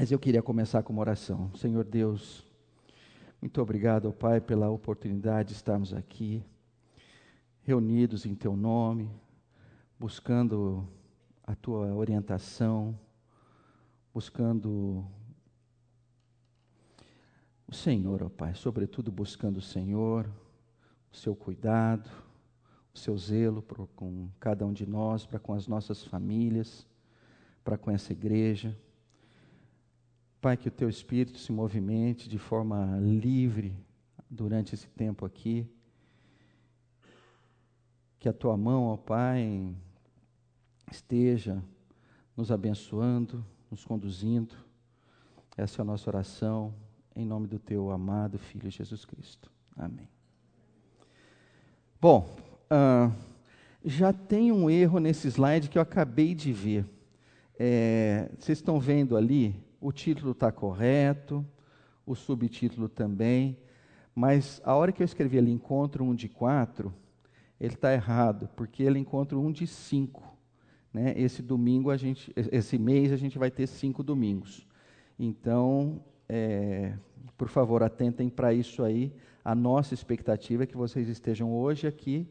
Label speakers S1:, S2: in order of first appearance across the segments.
S1: Mas eu queria começar com uma oração. Senhor Deus, muito obrigado, Pai, pela oportunidade de estarmos aqui, reunidos em Teu nome, buscando a Tua orientação, buscando o Senhor, ó Pai, sobretudo buscando o Senhor, o Seu cuidado, o Seu zelo por, com cada um de nós, para com as nossas famílias, para com essa igreja. Pai, que o teu espírito se movimente de forma livre durante esse tempo aqui. Que a tua mão, ó Pai, esteja nos abençoando, nos conduzindo. Essa é a nossa oração, em nome do teu amado Filho Jesus Cristo. Amém. Bom, uh, já tem um erro nesse slide que eu acabei de ver. É, vocês estão vendo ali o título está correto, o subtítulo também, mas a hora que eu escrevi ali encontro um de quatro, ele está errado, porque ele encontra um de cinco. Né? Esse domingo a gente, esse mês a gente vai ter cinco domingos. Então, é, por favor, atentem para isso aí. A nossa expectativa é que vocês estejam hoje aqui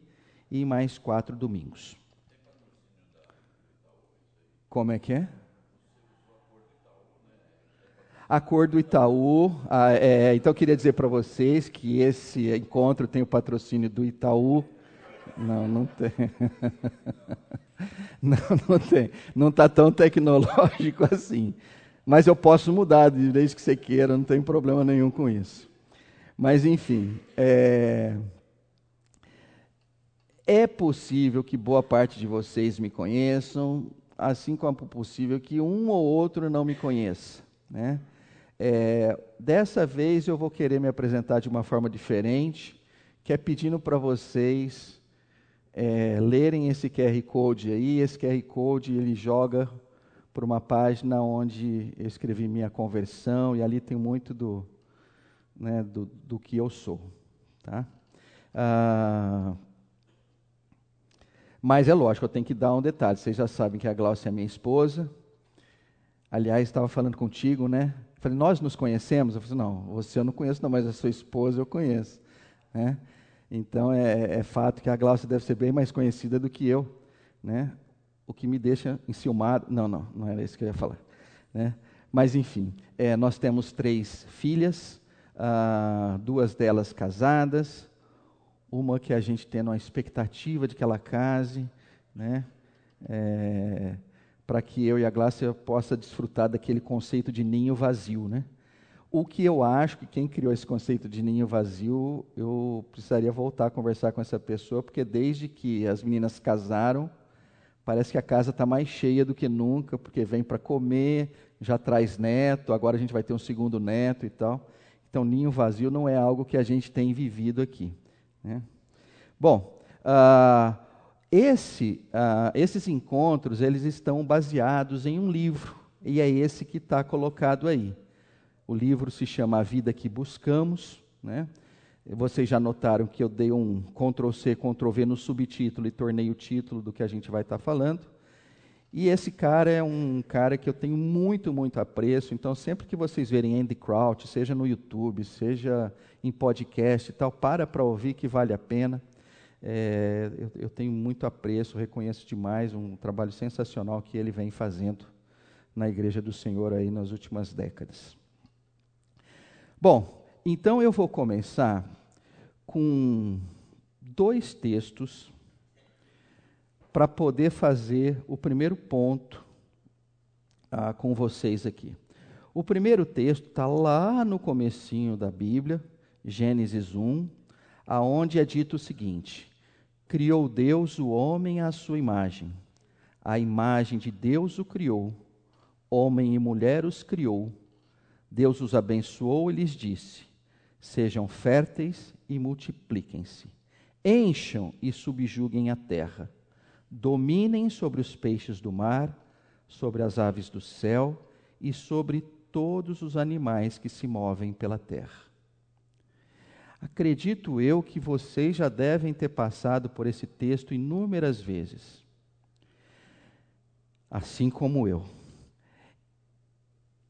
S1: e mais quatro domingos. Como é que é? A cor do Itaú. Ah, é, então, eu queria dizer para vocês que esse encontro tem o patrocínio do Itaú. Não, não tem. Não, não tem. Não está tão tecnológico assim. Mas eu posso mudar desde que você queira, não tem problema nenhum com isso. Mas, enfim. É, é possível que boa parte de vocês me conheçam, assim como é possível que um ou outro não me conheça. Né? É, dessa vez eu vou querer me apresentar de uma forma diferente, que é pedindo para vocês é, lerem esse QR Code aí. Esse QR Code ele joga para uma página onde eu escrevi minha conversão e ali tem muito do, né, do, do que eu sou. Tá? Ah, mas é lógico, eu tenho que dar um detalhe. Vocês já sabem que a Glaucia é minha esposa. Aliás, estava falando contigo, né? Eu falei, nós nos conhecemos? Eu falei, não, você eu não conheço, não, mas a sua esposa eu conheço. Né? Então é, é, fato que a Glaucia deve ser bem mais conhecida do que eu. Né? O que me deixa enciumado. Não, não, não era isso que eu ia falar. Né? Mas enfim, é, nós temos três filhas, ah, duas delas casadas, uma que a gente tem uma expectativa de que ela case, né? É, para que eu e a Glácia possa desfrutar daquele conceito de ninho vazio, né? O que eu acho que quem criou esse conceito de ninho vazio, eu precisaria voltar a conversar com essa pessoa, porque desde que as meninas casaram, parece que a casa está mais cheia do que nunca, porque vem para comer, já traz neto, agora a gente vai ter um segundo neto e tal. Então, ninho vazio não é algo que a gente tem vivido aqui. Né? Bom, uh, esse, uh, esses encontros eles estão baseados em um livro e é esse que está colocado aí. O livro se chama A Vida que Buscamos. Né? Vocês já notaram que eu dei um Ctrl C, Ctrl V no subtítulo e tornei o título do que a gente vai estar tá falando. E esse cara é um cara que eu tenho muito, muito apreço. Então, sempre que vocês verem Andy Crouch, seja no YouTube, seja em podcast e tal, para para ouvir que vale a pena. É, eu, eu, tenho muito apreço, reconheço demais um trabalho sensacional que ele vem fazendo na Igreja do Senhor aí nas últimas décadas. Bom, então eu vou começar com dois textos para poder fazer o primeiro ponto ah, com vocês aqui. O primeiro texto está lá no comecinho da Bíblia, Gênesis 1, aonde é dito o seguinte: Criou Deus o homem à sua imagem. A imagem de Deus o criou. Homem e mulher os criou. Deus os abençoou e lhes disse: Sejam férteis e multipliquem-se. Encham e subjuguem a terra. Dominem sobre os peixes do mar, sobre as aves do céu e sobre todos os animais que se movem pela terra. Acredito eu que vocês já devem ter passado por esse texto inúmeras vezes, assim como eu.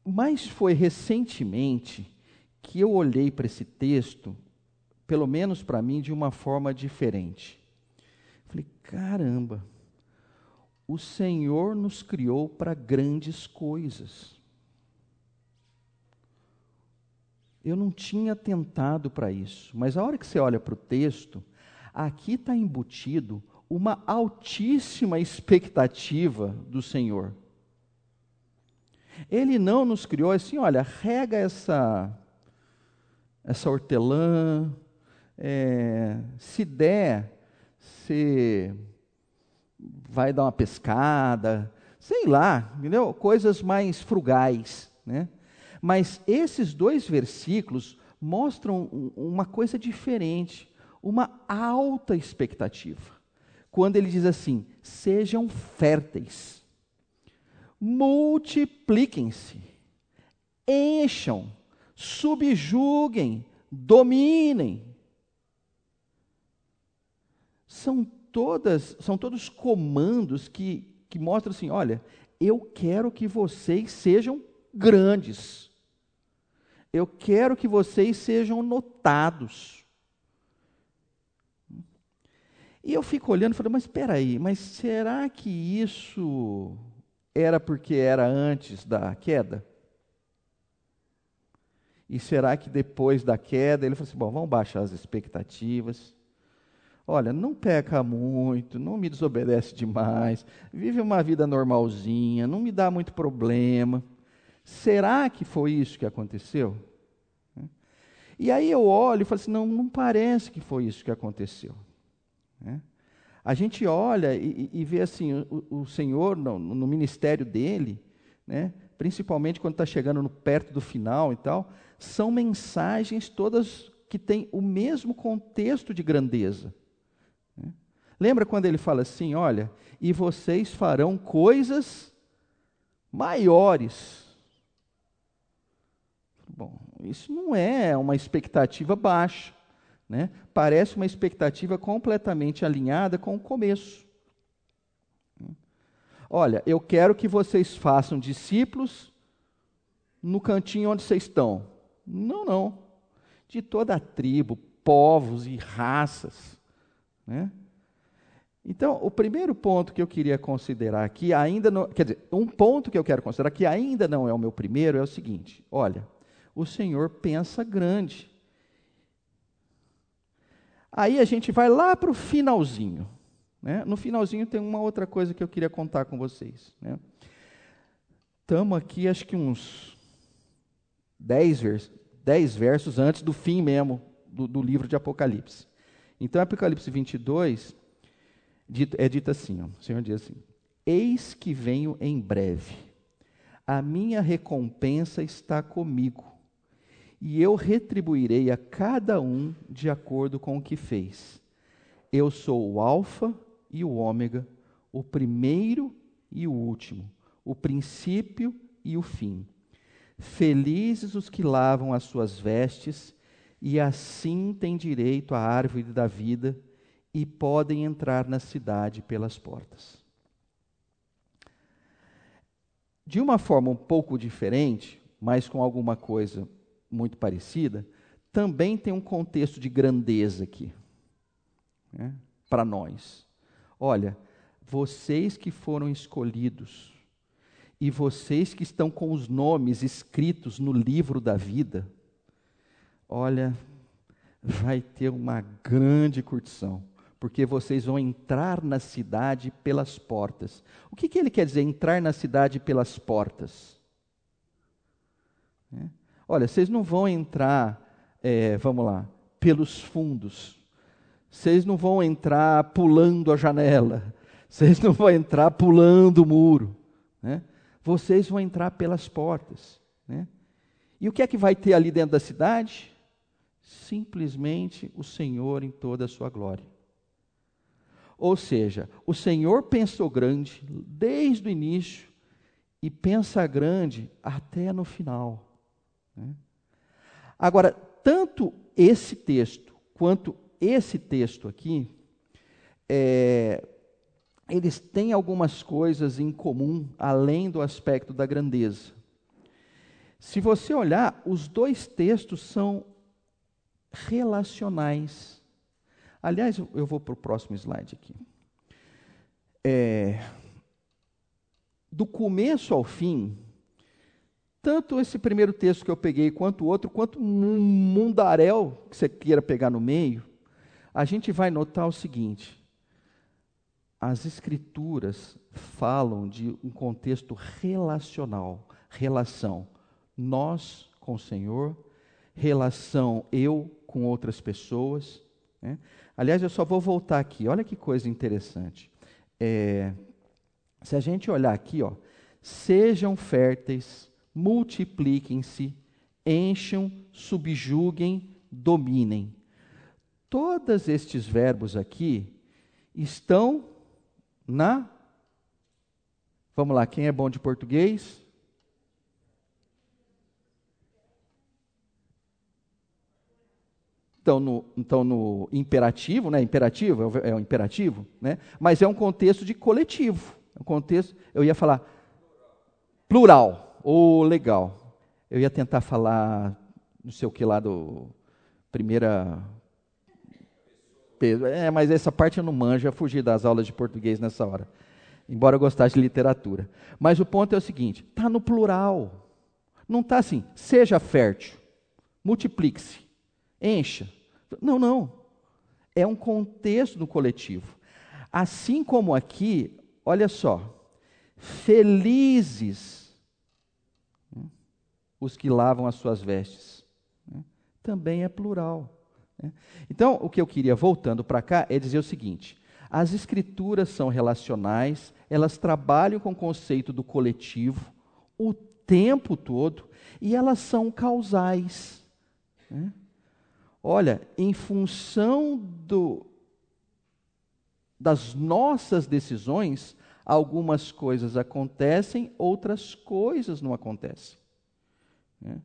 S1: Mas foi recentemente que eu olhei para esse texto, pelo menos para mim, de uma forma diferente. Falei, caramba, o Senhor nos criou para grandes coisas. Eu não tinha tentado para isso, mas a hora que você olha para o texto, aqui está embutido uma altíssima expectativa do Senhor. Ele não nos criou assim, olha, rega essa, essa hortelã, é, se der, você vai dar uma pescada, sei lá, entendeu? Coisas mais frugais, né? Mas esses dois versículos mostram uma coisa diferente, uma alta expectativa. Quando ele diz assim: sejam férteis, multipliquem-se, encham, subjuguem, dominem. São todas, são todos comandos que, que mostram assim: olha, eu quero que vocês sejam grandes. Eu quero que vocês sejam notados. E eu fico olhando e falei, mas espera aí, mas será que isso era porque era antes da queda? E será que depois da queda ele falou assim: bom, vamos baixar as expectativas. Olha, não peca muito, não me desobedece demais, vive uma vida normalzinha, não me dá muito problema. Será que foi isso que aconteceu? E aí eu olho e falo assim: não, não parece que foi isso que aconteceu. Né? A gente olha e, e vê assim: o, o Senhor, no, no, ministério dele, né, principalmente quando está chegando no, perto do final e tal, são mensagens todas que têm o mesmo contexto de grandeza. Né? Lembra quando ele fala assim: olha, e vocês farão coisas maiores Bom, isso não é uma expectativa baixa. Né? Parece uma expectativa completamente alinhada com o começo. Olha, eu quero que vocês façam discípulos no cantinho onde vocês estão. Não, não. De toda a tribo, povos e raças. Né? Então, o primeiro ponto que eu queria considerar aqui, ainda não, quer dizer, um ponto que eu quero considerar que ainda não é o meu primeiro, é o seguinte: olha, o Senhor pensa grande. Aí a gente vai lá para o finalzinho. Né? No finalzinho tem uma outra coisa que eu queria contar com vocês. Estamos né? aqui, acho que uns dez, vers dez versos antes do fim mesmo do, do livro de Apocalipse. Então, Apocalipse 22 é dito assim: ó, o Senhor diz assim: Eis que venho em breve, a minha recompensa está comigo e eu retribuirei a cada um de acordo com o que fez. Eu sou o Alfa e o Ômega, o primeiro e o último, o princípio e o fim. Felizes os que lavam as suas vestes, e assim têm direito à árvore da vida e podem entrar na cidade pelas portas. De uma forma um pouco diferente, mas com alguma coisa muito parecida, também tem um contexto de grandeza aqui, né, para nós. Olha, vocês que foram escolhidos e vocês que estão com os nomes escritos no livro da vida, olha, vai ter uma grande curtição, porque vocês vão entrar na cidade pelas portas. O que, que ele quer dizer, entrar na cidade pelas portas? É. Olha, vocês não vão entrar, é, vamos lá, pelos fundos. Vocês não vão entrar pulando a janela. Vocês não vão entrar pulando o muro. Né? Vocês vão entrar pelas portas. Né? E o que é que vai ter ali dentro da cidade? Simplesmente o Senhor em toda a sua glória. Ou seja, o Senhor pensou grande desde o início e pensa grande até no final. Né? Agora, tanto esse texto quanto esse texto aqui, é, eles têm algumas coisas em comum, além do aspecto da grandeza. Se você olhar, os dois textos são relacionais. Aliás, eu vou para o próximo slide aqui. É, do começo ao fim, tanto esse primeiro texto que eu peguei, quanto o outro, quanto um mundaréu que você queira pegar no meio, a gente vai notar o seguinte: as Escrituras falam de um contexto relacional, relação nós com o Senhor, relação eu com outras pessoas. Né? Aliás, eu só vou voltar aqui, olha que coisa interessante. É, se a gente olhar aqui, ó, sejam férteis, multipliquem-se, encham, subjuguem, dominem. Todos estes verbos aqui estão na. Vamos lá, quem é bom de português? Então no, então, no imperativo, né? Imperativo é o, é imperativo, né? Mas é um contexto de coletivo. É um contexto, eu ia falar plural, ou legal. Eu ia tentar falar, não sei o que lá do primeira. É, mas essa parte eu não manjo, eu fugi das aulas de português nessa hora. Embora eu gostasse de literatura. Mas o ponto é o seguinte: está no plural. Não está assim, seja fértil, multiplique-se, encha. Não, não. É um contexto no coletivo. Assim como aqui, olha só, felizes os que lavam as suas vestes. Né, também é plural. Né. Então, o que eu queria, voltando para cá, é dizer o seguinte: as escrituras são relacionais, elas trabalham com o conceito do coletivo o tempo todo e elas são causais. Né? Olha, em função do, das nossas decisões, algumas coisas acontecem, outras coisas não acontecem. Né?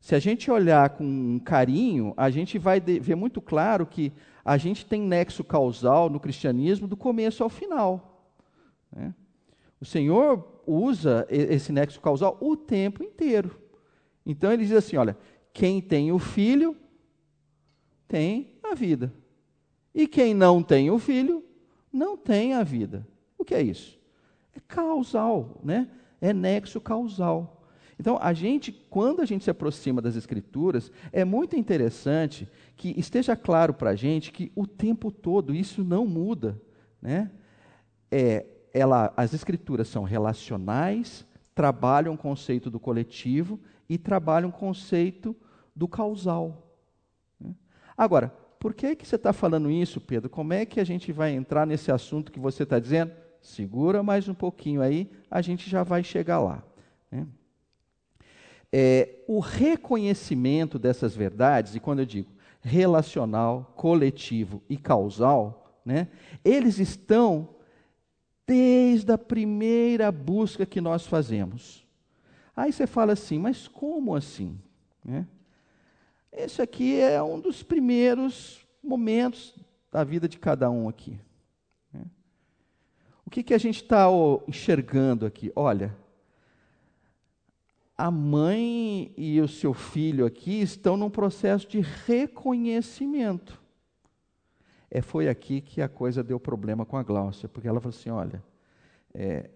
S1: Se a gente olhar com carinho, a gente vai ver muito claro que a gente tem nexo causal no cristianismo do começo ao final. Né? O Senhor usa esse nexo causal o tempo inteiro. Então ele diz assim: olha, quem tem o filho tem a vida. E quem não tem o filho, não tem a vida. O que é isso? É causal, né? É nexo causal. Então, a gente, quando a gente se aproxima das Escrituras, é muito interessante que esteja claro para a gente que o tempo todo isso não muda. Né? É, ela, as Escrituras são relacionais, trabalham o conceito do coletivo e trabalham o conceito do causal. Agora, por que, que você está falando isso, Pedro? Como é que a gente vai entrar nesse assunto que você está dizendo? Segura mais um pouquinho aí, a gente já vai chegar lá. Né? É, o reconhecimento dessas verdades, e quando eu digo relacional, coletivo e causal, né, eles estão desde a primeira busca que nós fazemos. Aí você fala assim, mas como assim? Né? Esse aqui é um dos primeiros momentos da vida de cada um aqui. Né? O que, que a gente está enxergando aqui? Olha, a mãe e o seu filho aqui estão num processo de reconhecimento. É, foi aqui que a coisa deu problema com a Gláucia, porque ela falou assim: olha, é,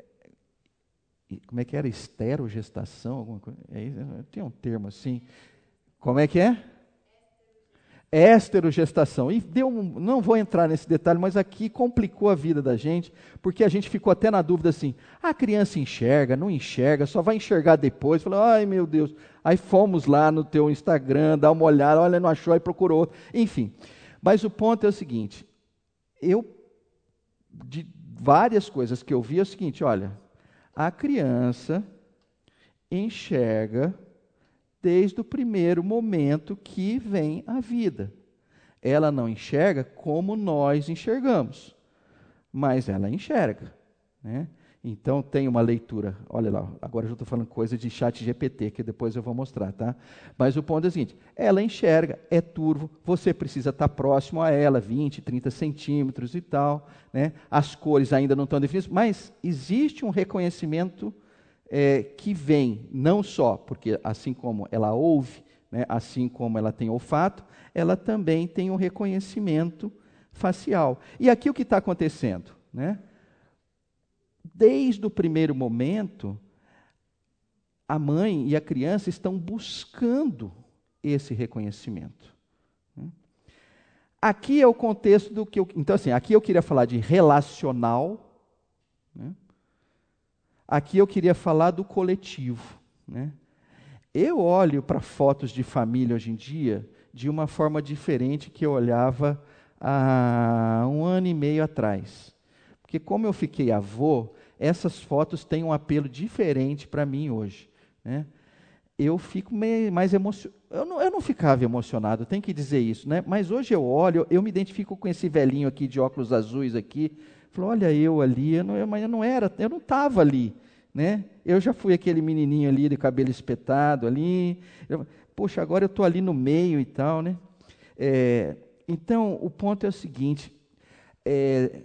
S1: como é que era? Esterogestação? Alguma coisa? É, tem um termo assim. Como é que é? Esterogestação. E deu não vou entrar nesse detalhe, mas aqui complicou a vida da gente, porque a gente ficou até na dúvida assim: a criança enxerga, não enxerga, só vai enxergar depois. Falei, ai meu Deus. Aí fomos lá no teu Instagram, dar uma olhada, olha, não achou, e procurou. Enfim. Mas o ponto é o seguinte: eu, de várias coisas que eu vi, é o seguinte: olha, a criança enxerga desde o primeiro momento que vem a vida. Ela não enxerga como nós enxergamos, mas ela enxerga. Né? Então tem uma leitura, olha lá, agora eu estou falando coisa de chat GPT, que depois eu vou mostrar, tá? Mas o ponto é o seguinte, ela enxerga, é turvo, você precisa estar próximo a ela, 20, 30 centímetros e tal, né? As cores ainda não estão definidas, mas existe um reconhecimento é, que vem não só porque, assim como ela ouve, né, assim como ela tem olfato, ela também tem um reconhecimento facial. E aqui o que está acontecendo? Né? Desde o primeiro momento, a mãe e a criança estão buscando esse reconhecimento. Né? Aqui é o contexto do que eu. Então, assim, aqui eu queria falar de relacional. Né? Aqui eu queria falar do coletivo. Né? Eu olho para fotos de família hoje em dia de uma forma diferente que eu olhava há um ano e meio atrás. Porque, como eu fiquei avô, essas fotos têm um apelo diferente para mim hoje. Né? Eu fico meio, mais emocionado. Eu não, eu não ficava emocionado, tem que dizer isso, né? Mas hoje eu olho, eu me identifico com esse velhinho aqui de óculos azuis aqui. Falo, olha eu ali, eu não, mas eu não era, eu não estava ali, né? Eu já fui aquele menininho ali de cabelo espetado ali. Eu, Poxa, agora eu estou ali no meio e tal, né? É, então, o ponto é o seguinte: é,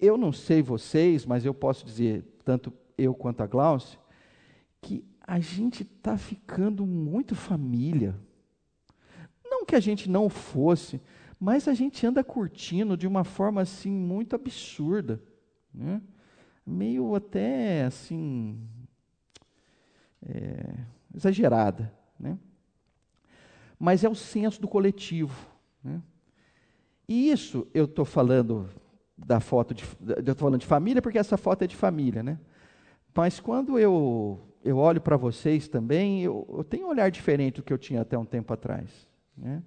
S1: eu não sei vocês, mas eu posso dizer, tanto eu quanto a Glaucia, que a gente está ficando muito família. Não que a gente não fosse, mas a gente anda curtindo de uma forma assim muito absurda, né? meio até assim é, exagerada. Né? Mas é o senso do coletivo. Né? E isso eu estou falando da foto de. Eu estou falando de família porque essa foto é de família, né? Mas quando eu, eu olho para vocês também, eu, eu, tenho um olhar diferente do que eu tinha até um tempo atrás. Né?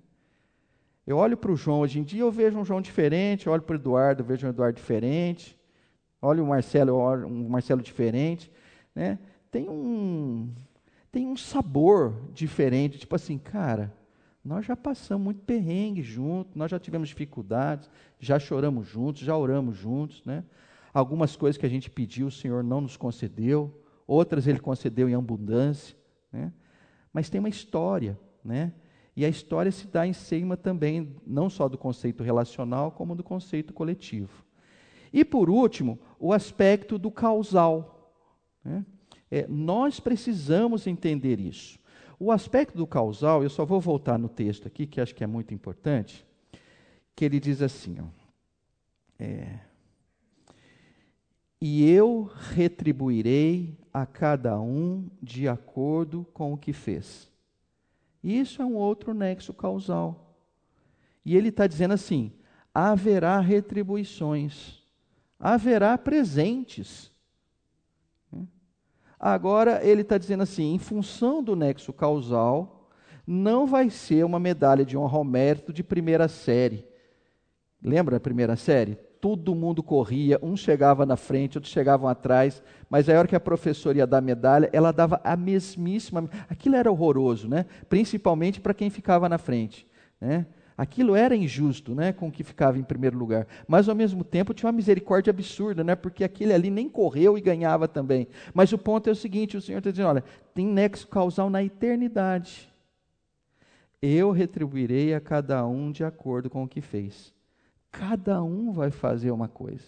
S1: Eu olho para o João hoje em dia, eu vejo um João diferente, eu olho para o Eduardo, eu vejo um Eduardo diferente, olho o Marcelo, eu olho um Marcelo diferente. Né? tem um, tem um sabor diferente. Tipo assim, cara, nós já passamos muito perrengue juntos, nós já tivemos dificuldades, já choramos juntos, já oramos juntos, né? Algumas coisas que a gente pediu, o Senhor não nos concedeu, outras Ele concedeu em abundância, né? Mas tem uma história, né? E a história se dá em cima também, não só do conceito relacional, como do conceito coletivo. E por último, o aspecto do causal. Né? É, nós precisamos entender isso. O aspecto do causal, eu só vou voltar no texto aqui, que acho que é muito importante, que ele diz assim: ó, é, E eu retribuirei a cada um de acordo com o que fez. Isso é um outro nexo causal. E ele está dizendo assim: haverá retribuições, haverá presentes. Agora ele está dizendo assim: em função do nexo causal, não vai ser uma medalha de honra ao mérito de primeira série. Lembra a primeira série? Todo mundo corria, um chegava na frente, outros chegavam atrás, mas a hora que a professora ia dar medalha, ela dava a mesmíssima. Aquilo era horroroso, né? principalmente para quem ficava na frente. Né? Aquilo era injusto, né, com o que ficava em primeiro lugar. Mas ao mesmo tempo tinha uma misericórdia absurda, né, porque aquele ali nem correu e ganhava também. Mas o ponto é o seguinte: o Senhor está dizendo, olha, tem nexo causal na eternidade. Eu retribuirei a cada um de acordo com o que fez. Cada um vai fazer uma coisa.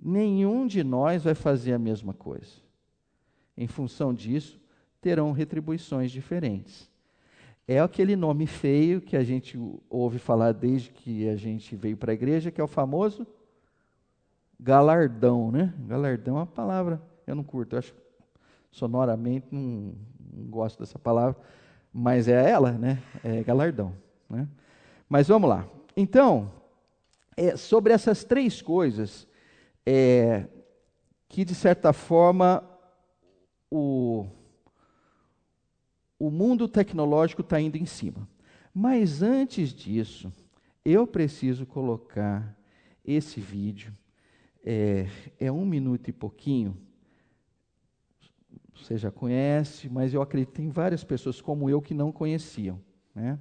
S1: Nenhum de nós vai fazer a mesma coisa. Em função disso, terão retribuições diferentes é aquele nome feio que a gente ouve falar desde que a gente veio para a igreja, que é o famoso galardão, né? Galardão é uma palavra, eu não curto, eu acho sonoramente não, não gosto dessa palavra, mas é ela, né? É galardão, né? Mas vamos lá. Então, é, sobre essas três coisas, é, que de certa forma o o mundo tecnológico está indo em cima. Mas antes disso, eu preciso colocar esse vídeo. É, é, um minuto e pouquinho. Você já conhece, mas eu acredito que tem várias pessoas como eu que não conheciam. Né?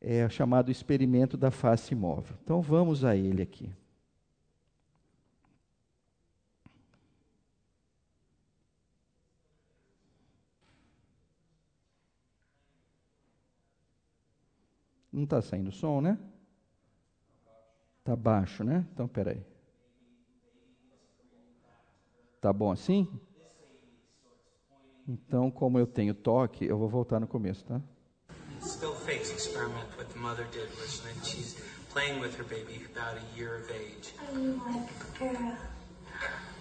S1: É chamado experimento da face móvel. Então vamos a ele aqui. Não está saindo som, né? Está baixo, né? Então, peraí. Tá bom assim? Então, como eu tenho toque, eu vou voltar no começo, tá?
S2: Still fakes experiment what the mother did was when she's playing with her baby about a year of age.
S3: Like?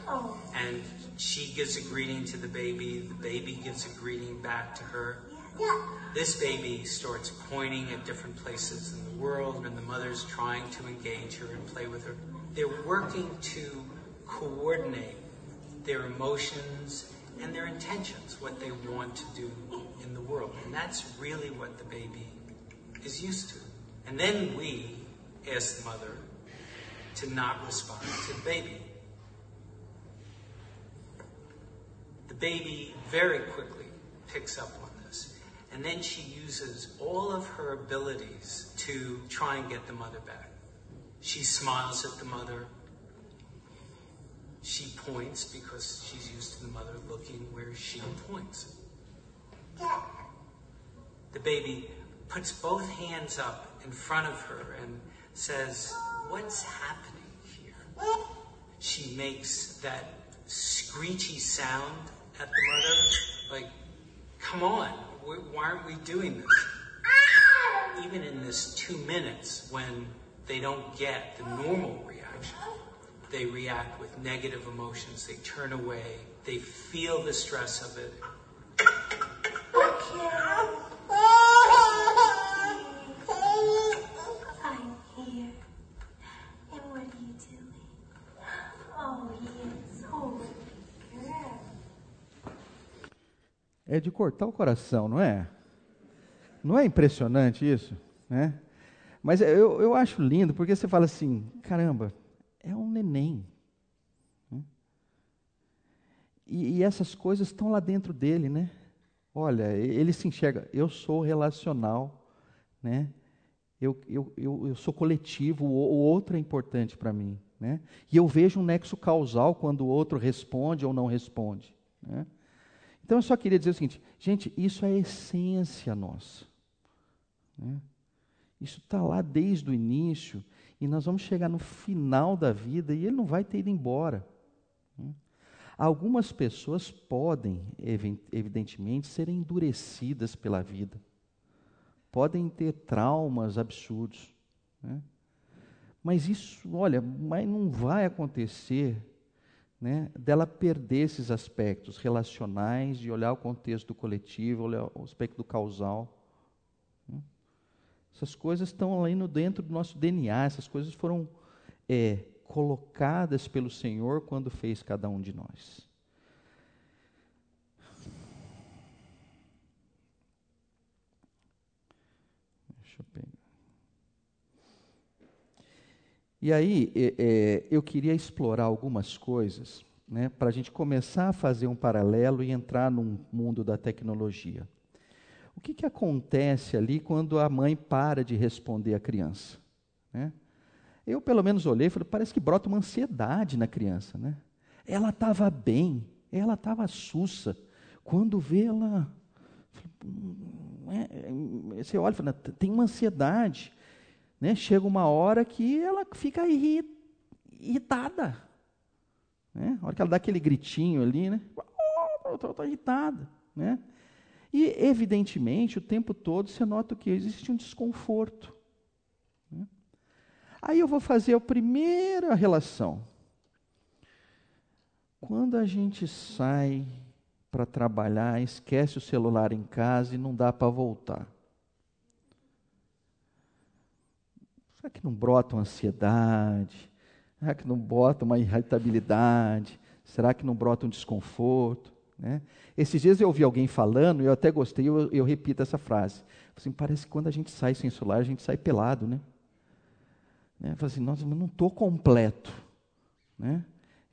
S3: Oh,
S2: And she gives a greeting to the baby, the baby gives a greeting back to her.
S3: yeah.
S2: This baby starts pointing at different places in the world, and the mother's trying to engage her and play with her. They're working to coordinate their emotions and their intentions, what they want to do in the world. And that's really what the baby is used to. And then we ask the mother to not respond to the baby. The baby very quickly picks up on this. And then she uses all of her abilities to try and get the mother back. She smiles at the mother. She points because she's used to the mother looking where she points. The baby puts both hands up in front of her and says, What's happening here? She makes that screechy sound at the mother, like, Come on, why aren't we doing this? Even in this two minutes when they don't get the normal reaction, they react with negative emotions, they turn away, they feel the stress of it,
S1: É de cortar o coração, não é? Não é impressionante isso? Né? Mas eu, eu acho lindo porque você fala assim: caramba, é um neném. né? E, e essas coisas estão lá dentro dele, né? Olha, ele se enxerga, eu sou relacional, né? Eu, eu, eu, eu sou coletivo, o, o outro é importante para mim. Né? E eu vejo um nexo causal quando o outro responde ou não responde. Né? Então eu só queria dizer o seguinte, gente, isso é essência nossa. né? Isso está lá desde o início e nós vamos chegar no final da vida e ele não vai ter ido embora. Algumas pessoas podem, evi- evidentemente, ser endurecidas pela vida, podem ter traumas absurdos, né? mas isso, olha, mas não vai acontecer né, dela perder esses aspectos relacionais, de olhar o contexto coletivo, olhar o aspecto causal. né. Essas coisas estão ali no dentro do nosso DNA, essas coisas foram é, colocadas pelo Senhor quando fez cada um de nós. Deixa eu pegar. E aí, é, é, eu queria explorar algumas coisas, né, para a gente começar a fazer um paralelo e entrar num mundo da tecnologia. O que, que acontece ali quando a mãe para de responder à criança? né? Eu, pelo menos, olhei e falei, parece que brota uma ansiedade na criança. Né? Ela estava bem, ela estava sussa. Quando vê ela. "Hum, é", Você olha e fala, tem uma ansiedade. Né? Chega uma hora que ela fica irri- irritada. Né? A hora que ela dá aquele gritinho ali, né? Estou irritada. Né? E, evidentemente, o tempo todo você nota que existe um desconforto. Aí eu vou fazer a primeira relação. Quando a gente sai para trabalhar, esquece o celular em casa e não dá para voltar. Será que não brota uma ansiedade? Será que não brota uma irritabilidade? Será que não brota um desconforto? Né? Esses dias eu ouvi alguém falando, e eu até gostei, eu, eu repito essa frase. Assim, parece que quando a gente sai sem celular, a gente sai pelado, né? Né? Fala assim, nossa, não estou completo. Né?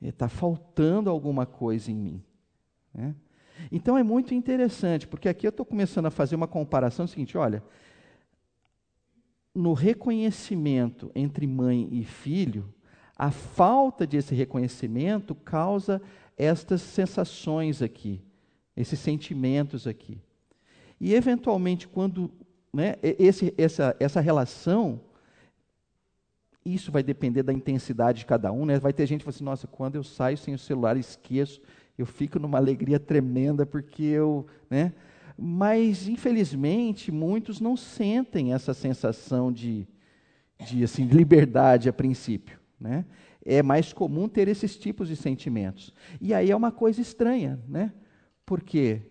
S1: Está faltando alguma coisa em mim. Né? Então é muito interessante, porque aqui eu estou começando a fazer uma comparação seguinte, olha, no reconhecimento entre mãe e filho, a falta desse reconhecimento causa estas sensações aqui, esses sentimentos aqui. E, eventualmente, quando né, esse, essa, essa relação isso vai depender da intensidade de cada um, né? Vai ter gente que fala assim, nossa, quando eu saio sem o celular, esqueço, eu fico numa alegria tremenda porque eu, né? Mas, infelizmente, muitos não sentem essa sensação de, de assim, liberdade a princípio, né? É mais comum ter esses tipos de sentimentos. E aí é uma coisa estranha, né? Porque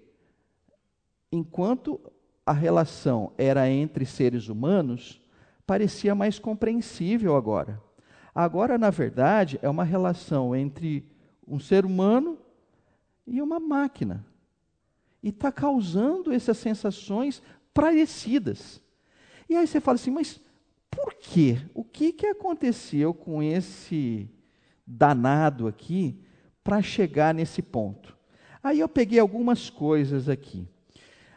S1: enquanto a relação era entre seres humanos, parecia mais compreensível agora. Agora, na verdade, é uma relação entre um ser humano e uma máquina. E está causando essas sensações parecidas. E aí você fala assim, mas por quê? O que, que aconteceu com esse danado aqui para chegar nesse ponto? Aí eu peguei algumas coisas aqui.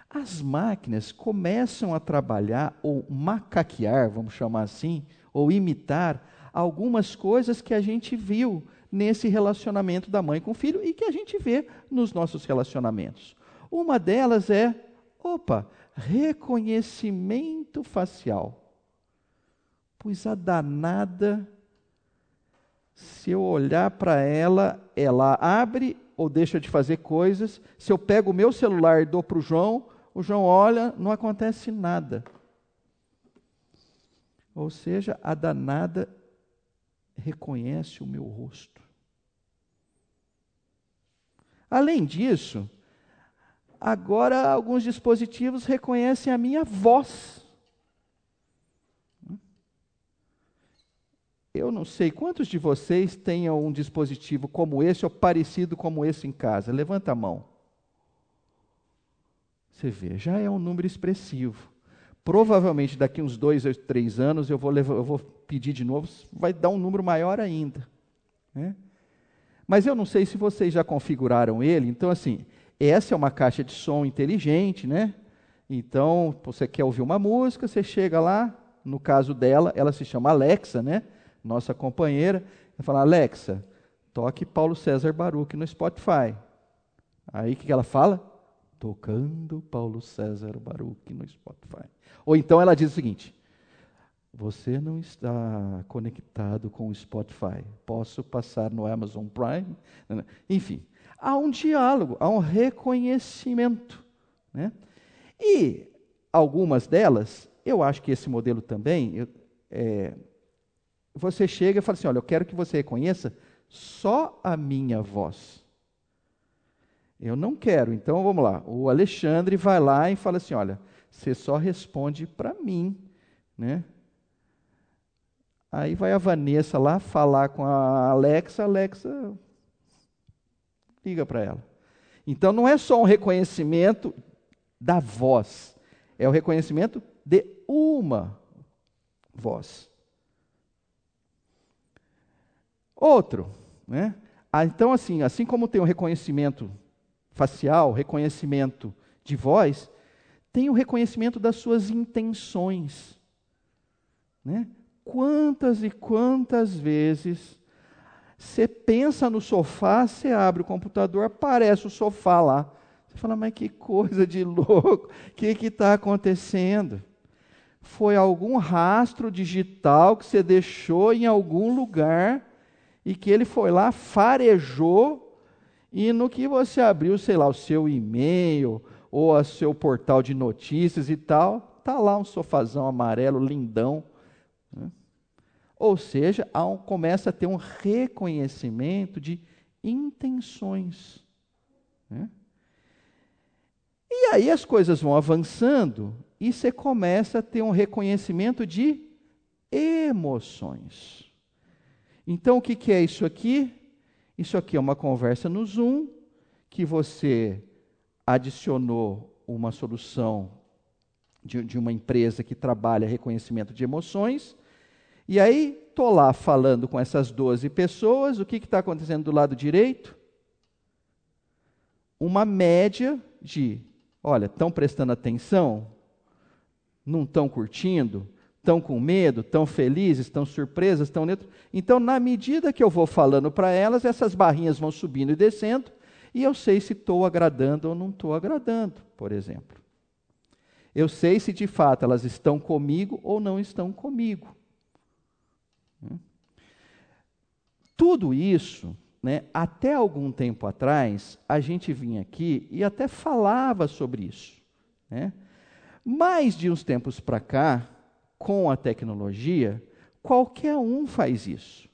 S1: As máquinas começam a trabalhar ou macaquear, vamos chamar assim, ou imitar algumas coisas que a gente viu nesse relacionamento da mãe com o filho e que a gente vê nos nossos relacionamentos. Uma delas é, opa, reconhecimento facial. Pois a danada, se eu olhar para ela, ela abre ou deixa de fazer coisas. Se eu pego o meu celular e dou para o João, o João olha, não acontece nada. Ou seja, a danada reconhece o meu rosto. Além disso, agora alguns dispositivos reconhecem a minha voz. Eu não sei quantos de vocês tenham um dispositivo como esse ou parecido como esse em casa. Levanta a mão. Você vê, já é um número expressivo. Provavelmente daqui uns dois ou três anos eu vou, levar, eu vou pedir de novo, vai dar um número maior ainda. Né? Mas eu não sei se vocês já configuraram ele. Então, assim, essa é uma caixa de som inteligente, né? Então, você quer ouvir uma música, você chega lá, no caso dela, ela se chama Alexa, né? Nossa companheira, e fala, Alexa, toque Paulo César Baruch no Spotify. Aí o que ela fala? Tocando Paulo César Baruch no Spotify. Ou então ela diz o seguinte: Você não está conectado com o Spotify. Posso passar no Amazon Prime? Enfim, há um diálogo, há um reconhecimento. Né? E algumas delas, eu acho que esse modelo também, é, você chega e fala assim: Olha, eu quero que você reconheça só a minha voz. Eu não quero. Então vamos lá. O Alexandre vai lá e fala assim: olha, você só responde para mim, né? Aí vai a Vanessa lá falar com a Alexa, a Alexa liga para ela. Então não é só um reconhecimento da voz, é o reconhecimento de uma voz. Outro, né? Ah, então assim, assim como tem o reconhecimento facial, reconhecimento de voz, tem o reconhecimento das suas intenções. Né? Quantas e quantas vezes você pensa no sofá, você abre o computador, aparece o sofá lá. Você fala, mas que coisa de louco, o que está acontecendo? Foi algum rastro digital que você deixou em algum lugar e que ele foi lá, farejou e no que você abriu, sei lá, o seu e-mail ou o seu portal de notícias e tal, tá lá um sofazão amarelo lindão. Né? Ou seja, um, começa a ter um reconhecimento de intenções. Né? E aí as coisas vão avançando e você começa a ter um reconhecimento de emoções. Então, o que, que é isso aqui? Isso aqui é uma conversa no Zoom que você adicionou uma solução de, de uma empresa que trabalha reconhecimento de emoções. E aí, estou lá falando com essas 12 pessoas, o que está acontecendo do lado direito? Uma média de, olha, estão prestando atenção? Não estão curtindo? Estão com medo, estão felizes, estão surpresas, estão neutros. Então, na medida que eu vou falando para elas, essas barrinhas vão subindo e descendo, e eu sei se estou agradando ou não estou agradando, por exemplo. Eu sei se de fato elas estão comigo ou não estão comigo. Tudo isso, né, até algum tempo atrás, a gente vinha aqui e até falava sobre isso. Né? Mas de uns tempos para cá, com a tecnologia, qualquer um faz isso.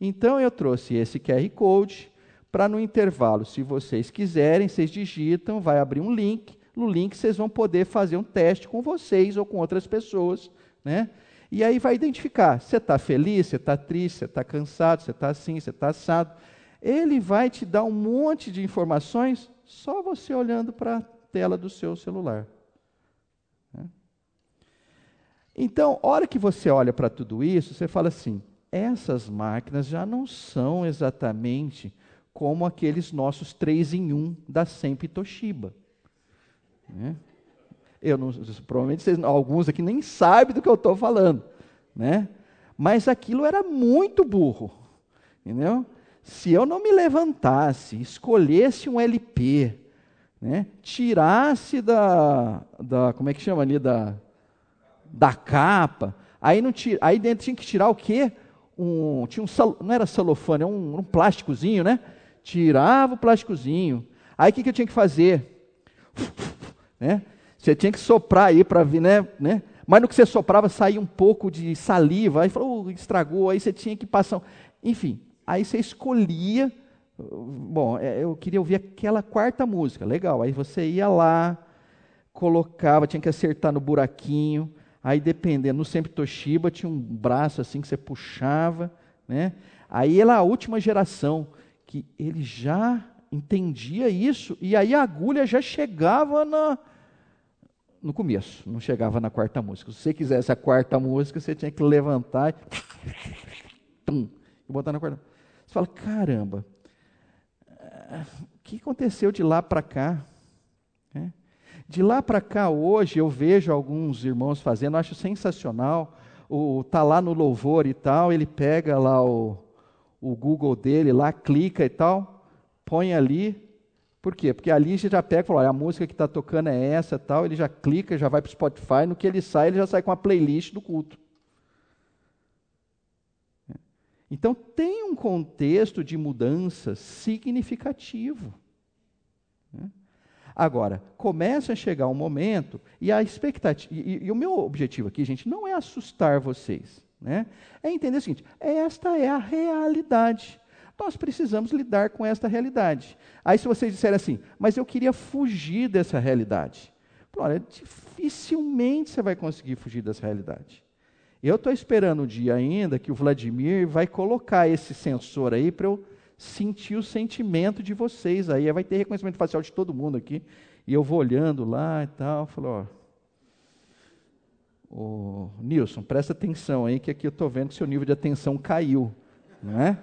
S1: Então eu trouxe esse QR Code para no intervalo, se vocês quiserem, vocês digitam, vai abrir um link. No link vocês vão poder fazer um teste com vocês ou com outras pessoas, né? E aí vai identificar, você está feliz, você está triste, você está cansado, você está assim, você está assado. Ele vai te dar um monte de informações só você olhando para a tela do seu celular. Né? Então, hora que você olha para tudo isso, você fala assim: essas máquinas já não são exatamente como aqueles nossos três em um da Sempre Toshiba. Né? Eu não, provavelmente vocês, alguns aqui nem sabem do que eu estou falando, né? Mas aquilo era muito burro, entendeu? Se eu não me levantasse, escolhesse um LP, né? Tirasse da, da, como é que chama ali da, da capa, aí não tira, aí dentro tinha que tirar o quê? Um, tinha um não era celofane, era um, um plásticozinho, né? Tirava o plásticozinho. Aí o que, que eu tinha que fazer? né? Você tinha que soprar aí para vir, né, né? Mas no que você soprava saía um pouco de saliva, aí falou, oh, estragou, aí você tinha que passar. Enfim, aí você escolhia. Bom, é, eu queria ouvir aquela quarta música, legal. Aí você ia lá, colocava, tinha que acertar no buraquinho. Aí dependendo, no sempre Toshiba tinha um braço assim que você puxava, né? Aí ela a última geração que ele já entendia isso e aí a agulha já chegava na no começo, não chegava na quarta música. Se você quisesse a quarta música, você tinha que levantar e, e botar na quarta. Você fala, caramba, eh, o que aconteceu de lá para cá? É. De lá para cá, hoje, eu vejo alguns irmãos fazendo, acho sensacional. O, tá lá no louvor e tal, ele pega lá o, o Google dele, lá clica e tal, põe ali, por quê? Porque ali você já pega e fala, a música que está tocando é essa tal, ele já clica, já vai para o Spotify, no que ele sai, ele já sai com a playlist do culto. Então tem um contexto de mudança significativo. Agora, começa a chegar um momento, e a expectativa, e, e, o meu objetivo aqui, gente, não é assustar vocês, né? é entender o seguinte: esta é a realidade. Nós precisamos lidar com esta realidade. Aí, se vocês disserem assim, mas eu queria fugir dessa realidade. Olha, dificilmente você vai conseguir fugir dessa realidade. Eu estou esperando o dia ainda que o Vladimir vai colocar esse sensor aí para eu sentir o sentimento de vocês aí. Vai ter reconhecimento facial de todo mundo aqui. E eu vou olhando lá e tal. Falou, ó. Ô, Nilson, presta atenção aí, que aqui eu estou vendo que seu nível de atenção caiu. Não é?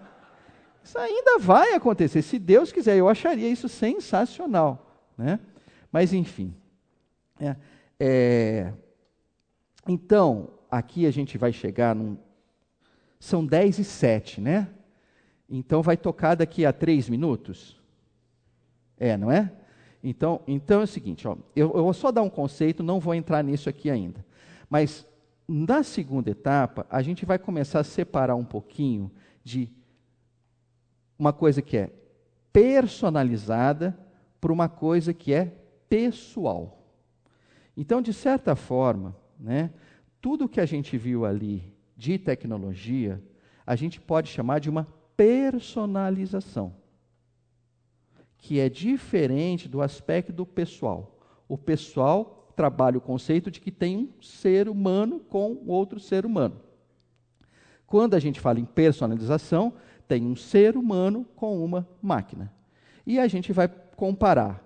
S1: Isso ainda vai acontecer, se Deus quiser. Eu acharia isso sensacional. Né? Mas, enfim. É, é, então, aqui a gente vai chegar num. São 10 e 7, né? Então vai tocar daqui a 3 minutos? É, não é? Então, então é o seguinte, ó, eu, eu vou só dar um conceito, não vou entrar nisso aqui ainda. Mas na segunda etapa, a gente vai começar a separar um pouquinho de uma coisa que é personalizada para uma coisa que é pessoal. Então, de certa forma, né, tudo que a gente viu ali de tecnologia, a gente pode chamar de uma personalização, que é diferente do aspecto pessoal. O pessoal trabalha o conceito de que tem um ser humano com outro ser humano. Quando a gente fala em personalização, tem um ser humano com uma máquina. E a gente vai comparar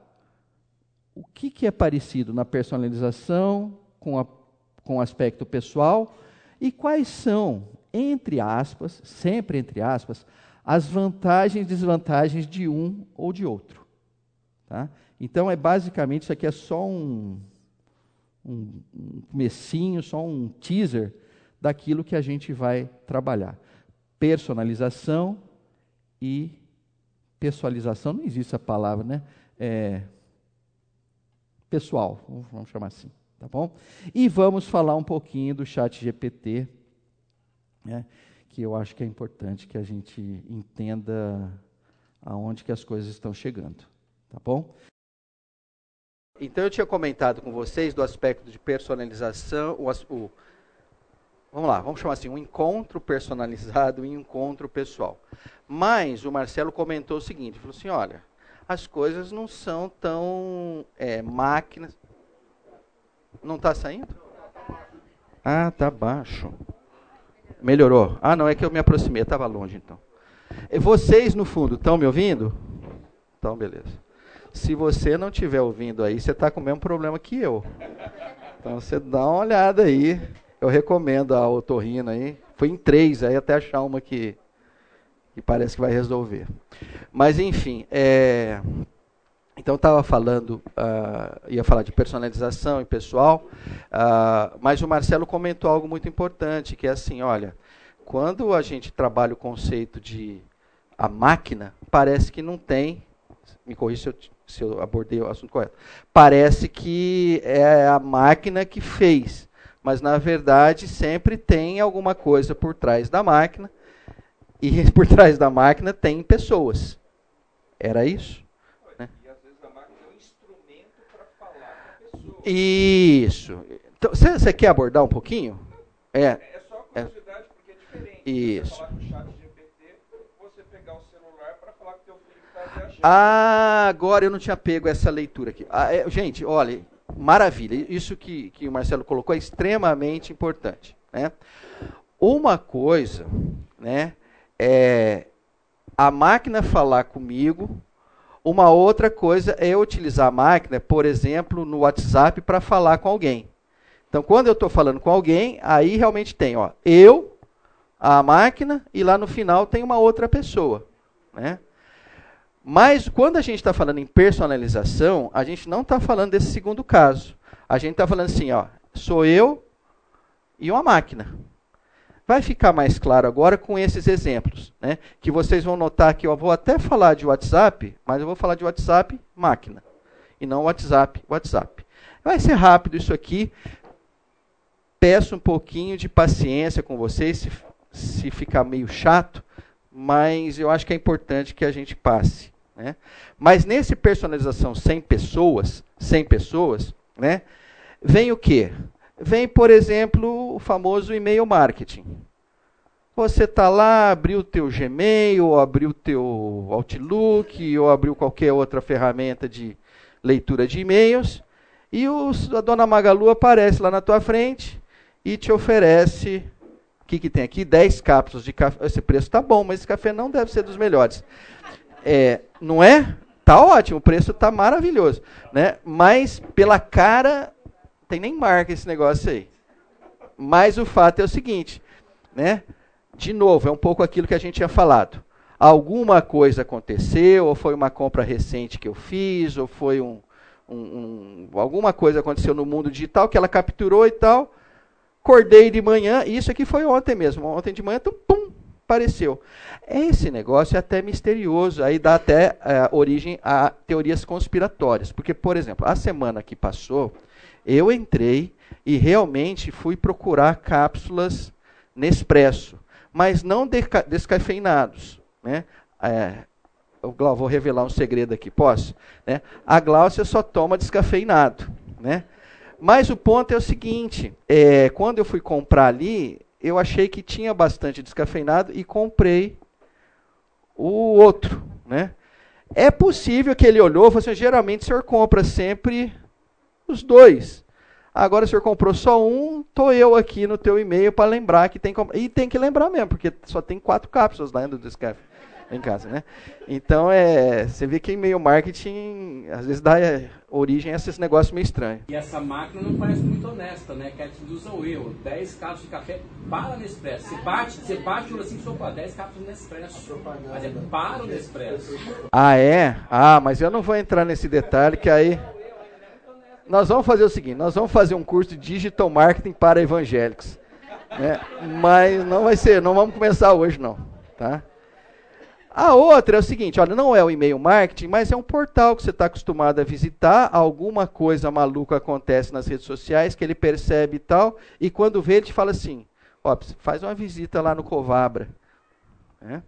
S1: o que, que é parecido na personalização com, a, com o aspecto pessoal e quais são, entre aspas, sempre entre aspas, as vantagens e desvantagens de um ou de outro. Tá? Então, é basicamente, isso aqui é só um, um, um comecinho, só um teaser daquilo que a gente vai trabalhar personalização e pessoalização, não existe a palavra, né? É, pessoal, vamos chamar assim, tá bom? E vamos falar um pouquinho do chat GPT, né? que eu acho que é importante que a gente entenda aonde que as coisas estão chegando, tá bom? Então eu tinha comentado com vocês do aspecto de personalização, o, o vamos lá, vamos chamar assim, um encontro personalizado e um encontro pessoal. Mas o Marcelo comentou o seguinte, falou assim, olha, as coisas não são tão é, máquinas. Não está saindo? Ah, tá baixo. Melhorou. Ah, não, é que eu me aproximei, estava longe então. E vocês no fundo estão me ouvindo? Então, beleza. Se você não estiver ouvindo aí, você está com o mesmo problema que eu. Então você dá uma olhada aí. Eu recomendo a otorrina aí. Foi em três, aí até achar uma que, que parece que vai resolver. Mas enfim, é, então estava falando, uh, ia falar de personalização e pessoal, uh, mas o Marcelo comentou algo muito importante, que é assim, olha, quando a gente trabalha o conceito de a máquina, parece que não tem, me corrija se eu, se eu abordei o assunto correto, parece que é a máquina que fez, mas na verdade sempre tem alguma coisa por trás da máquina, e por trás da máquina tem pessoas. Era isso? Né? E às vezes a máquina é um instrumento para falar com a pessoa. Isso. Então, você quer abordar um pouquinho? É. É só é. curiosidade porque é diferente. Isso. Você falar com o chat GPT, você pegar o celular para falar o teu filho que está viajando. Ah, agora eu não tinha pego essa leitura aqui. Ah, é, gente, olha, maravilha. Isso que, que o Marcelo colocou é extremamente importante. Né? Uma coisa, né, é a máquina falar comigo. Uma outra coisa é utilizar a máquina, por exemplo, no WhatsApp para falar com alguém. Então, quando eu estou falando com alguém, aí realmente tem, ó, eu, a máquina e lá no final tem uma outra pessoa, né? Mas quando a gente está falando em personalização, a gente não está falando desse segundo caso. A gente está falando assim, ó, sou eu e uma máquina. Vai ficar mais claro agora com esses exemplos, né? Que vocês vão notar que eu vou até falar de WhatsApp, mas eu vou falar de WhatsApp máquina e não WhatsApp WhatsApp. Vai ser rápido isso aqui. Peço um pouquinho de paciência com vocês, se, se ficar meio chato, mas eu acho que é importante que a gente passe. Né? Mas nesse personalização sem pessoas, sem pessoas, né? Vem o quê? Vem, por exemplo, o famoso e-mail marketing. Você está lá, abriu o teu Gmail, ou abriu o teu Outlook, ou abriu qualquer outra ferramenta de leitura de e-mails, e a dona Magalu aparece lá na tua frente e te oferece, o que, que tem aqui? 10 cápsulas de café. Esse preço está bom, mas esse café não deve ser dos melhores. É, não é? Tá ótimo, o preço está maravilhoso. Né? Mas pela cara tem nem marca esse negócio aí. Mas o fato é o seguinte, né? De novo, é um pouco aquilo que a gente tinha falado. Alguma coisa aconteceu, ou foi uma compra recente que eu fiz, ou foi um, um, um alguma coisa aconteceu no mundo digital que ela capturou e tal. Acordei de manhã, e isso aqui foi ontem mesmo. Ontem de manhã, tum, pum, apareceu. Esse negócio é até misterioso, aí dá até é, origem a teorias conspiratórias. Porque, por exemplo, a semana que passou, eu entrei e realmente fui procurar cápsulas Nespresso, mas não descafeinados. Né? É, eu vou revelar um segredo aqui, posso? Né? A Gláucia só toma descafeinado. Né? Mas o ponto é o seguinte: é, quando eu fui comprar ali, eu achei que tinha bastante descafeinado e comprei o outro. Né? É possível que ele olhou e falou assim: geralmente o senhor compra sempre os dois. Agora o senhor comprou só um, tô eu aqui no teu e-mail para lembrar que tem e tem que lembrar mesmo, porque só tem quatro cápsulas lá do Discaf em casa, né? Então é, você vê que e-mail marketing às vezes dá é, origem a esses negócios meio estranhos.
S4: E essa máquina não parece muito honesta, né? Que ela te induz ao erro. 10 cápsulas de café para Nespresso. Você bate, você bate assim, sopa, 10 cápsulas Nespresso. Mas é para o Nespresso.
S1: Ah, é? Ah, mas eu não vou entrar nesse detalhe que aí nós vamos fazer o seguinte: nós vamos fazer um curso de digital marketing para evangélicos. Né? Mas não vai ser, não vamos começar hoje, não. Tá? A outra é o seguinte: olha, não é o e-mail marketing, mas é um portal que você está acostumado a visitar. Alguma coisa maluca acontece nas redes sociais que ele percebe e tal, e quando vê, ele te fala assim: Ó, faz uma visita lá no Covabra. Né?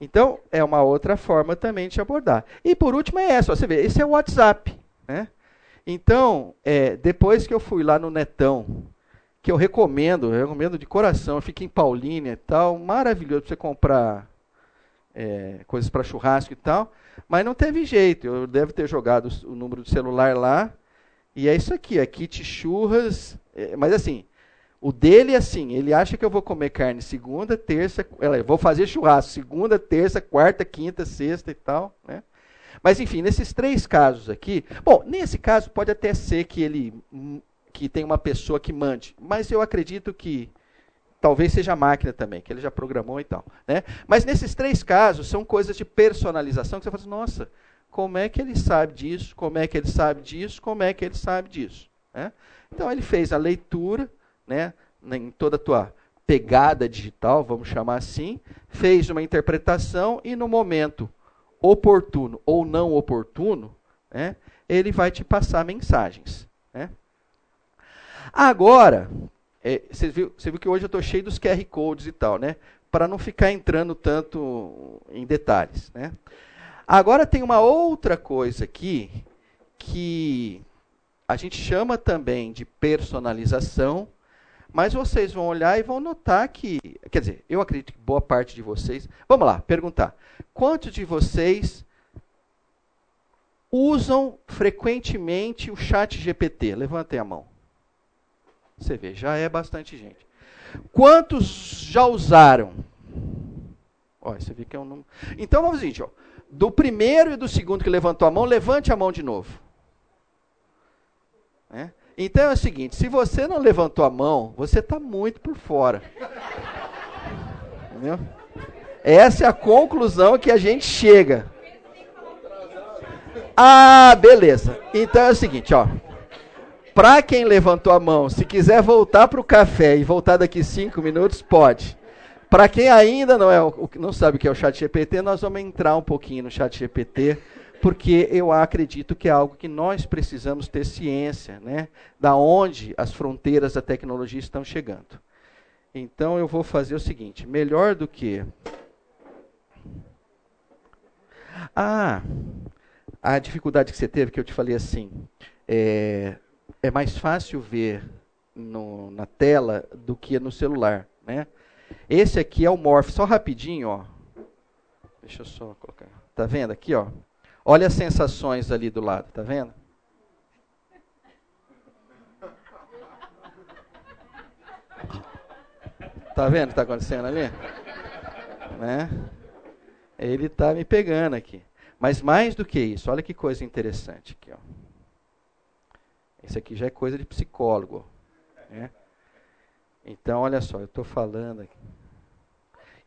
S1: Então, é uma outra forma também de abordar. E por último é essa, ó, você vê, esse é o WhatsApp. Né? Então, é, depois que eu fui lá no Netão, que eu recomendo, eu recomendo de coração, fica em Paulínia e tal, maravilhoso para você comprar é, coisas para churrasco e tal, mas não teve jeito, eu devo ter jogado o número do celular lá, e é isso aqui, é kit churras, é, mas assim, o dele é assim, ele acha que eu vou comer carne segunda, terça, ela, vou fazer churrasco segunda, terça, quarta, quinta, sexta e tal, né? Mas enfim, nesses três casos aqui, bom, nesse caso pode até ser que ele que tem uma pessoa que mande, mas eu acredito que talvez seja a máquina também, que ele já programou e tal, né? Mas nesses três casos são coisas de personalização que você fala assim, nossa, como é que ele sabe disso? Como é que ele sabe disso? Como é que ele sabe disso? Né? Então ele fez a leitura, né, em toda a tua pegada digital, vamos chamar assim, fez uma interpretação e no momento oportuno ou não oportuno, né, ele vai te passar mensagens. Né? Agora, é, você, viu, você viu que hoje eu estou cheio dos QR Codes e tal, né? Para não ficar entrando tanto em detalhes. Né? Agora tem uma outra coisa aqui que a gente chama também de personalização, mas vocês vão olhar e vão notar que, quer dizer, eu acredito que boa parte de vocês. Vamos lá, perguntar. Quantos de vocês usam frequentemente o chat GPT? Levantem a mão. Você vê, já é bastante gente. Quantos já usaram? Olha, você vê que é um número. Então vamos seguinte, ó. Do primeiro e do segundo que levantou a mão, levante a mão de novo. É? Então é o seguinte: se você não levantou a mão, você está muito por fora. Entendeu? Essa é a conclusão que a gente chega. Ah, beleza. Então é o seguinte, ó. Para quem levantou a mão, se quiser voltar para o café e voltar daqui cinco minutos, pode. Para quem ainda não, é, não sabe o que é o chat GPT, nós vamos entrar um pouquinho no chat GPT porque eu acredito que é algo que nós precisamos ter ciência, né, da onde as fronteiras da tecnologia estão chegando. Então eu vou fazer o seguinte, melhor do que Ah, a dificuldade que você teve, que eu te falei assim, é, é mais fácil ver no, na tela do que no celular, né? Esse aqui é o Morph, só rapidinho, ó. Deixa eu só colocar. Tá vendo aqui, ó? Olha as sensações ali do lado, tá vendo? Tá vendo o que está acontecendo ali? Né? Ele está me pegando aqui. Mas mais do que isso, olha que coisa interessante aqui. Ó. Isso aqui já é coisa de psicólogo. Né? Então, olha só, eu estou falando aqui.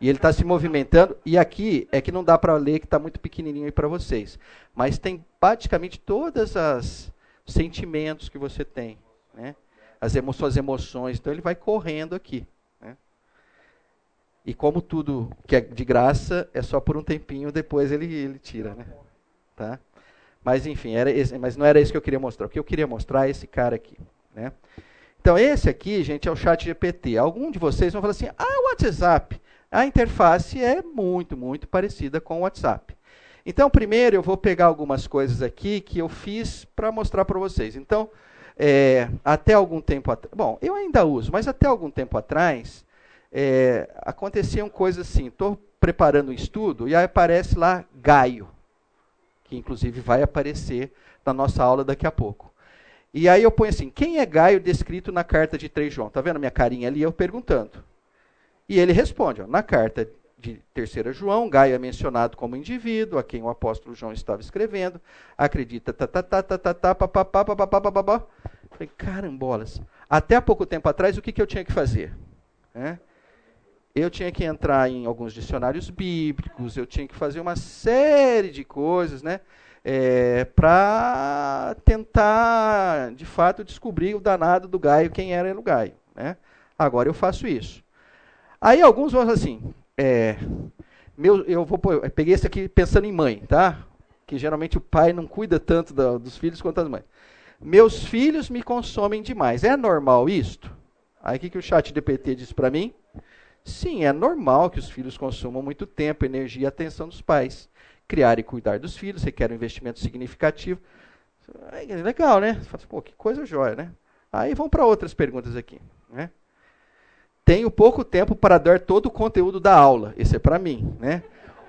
S1: E ele está se movimentando. E aqui é que não dá para ler, que está muito pequenininho aí para vocês. Mas tem praticamente todos os sentimentos que você tem. Né? As suas emoções. Então ele vai correndo aqui. Né? E como tudo que é de graça, é só por um tempinho, depois ele, ele tira. Né? Tá? Mas enfim, era esse, mas não era isso que eu queria mostrar. O que eu queria mostrar é esse cara aqui. Né? Então, esse aqui, gente, é o chat GPT. Algum de vocês vão falar assim: ah, WhatsApp. A interface é muito, muito parecida com o WhatsApp. Então, primeiro eu vou pegar algumas coisas aqui que eu fiz para mostrar para vocês. Então, é, até algum tempo atrás, bom, eu ainda uso, mas até algum tempo atrás, é, aconteciam coisas assim, estou preparando um estudo e aí aparece lá Gaio, que inclusive vai aparecer na nossa aula daqui a pouco. E aí eu ponho assim, quem é Gaio descrito na carta de 3 João? Está vendo minha carinha ali, eu perguntando. E ele responde, ó, na carta de 3 João, Gaio é mencionado como indivíduo a quem o apóstolo João estava escrevendo, acredita, tá, tá, tá, tá, tá, tá, papapá, papapá, papapá. Falei, carambolas. Até há pouco tempo atrás, o que, que eu tinha que fazer? É? Eu tinha que entrar em alguns dicionários bíblicos, eu tinha que fazer uma série de coisas, né? É, para tentar, de fato, descobrir o danado do Gaio, quem era o Gaio. Né? Agora eu faço isso. Aí alguns vão assim, é, meu, eu vou eu peguei esse aqui pensando em mãe, tá? Que geralmente o pai não cuida tanto da, dos filhos quanto as mães. Meus filhos me consomem demais. É normal isto? Aí o que, que o chat DPT disse para mim? Sim, é normal que os filhos consumam muito tempo, energia e atenção dos pais. Criar e cuidar dos filhos requer um investimento significativo. É legal, né? Assim, Pô, que coisa jóia, né? Aí vamos para outras perguntas aqui. Né? Tenho pouco tempo para dar todo o conteúdo da aula. Esse é para mim. Né?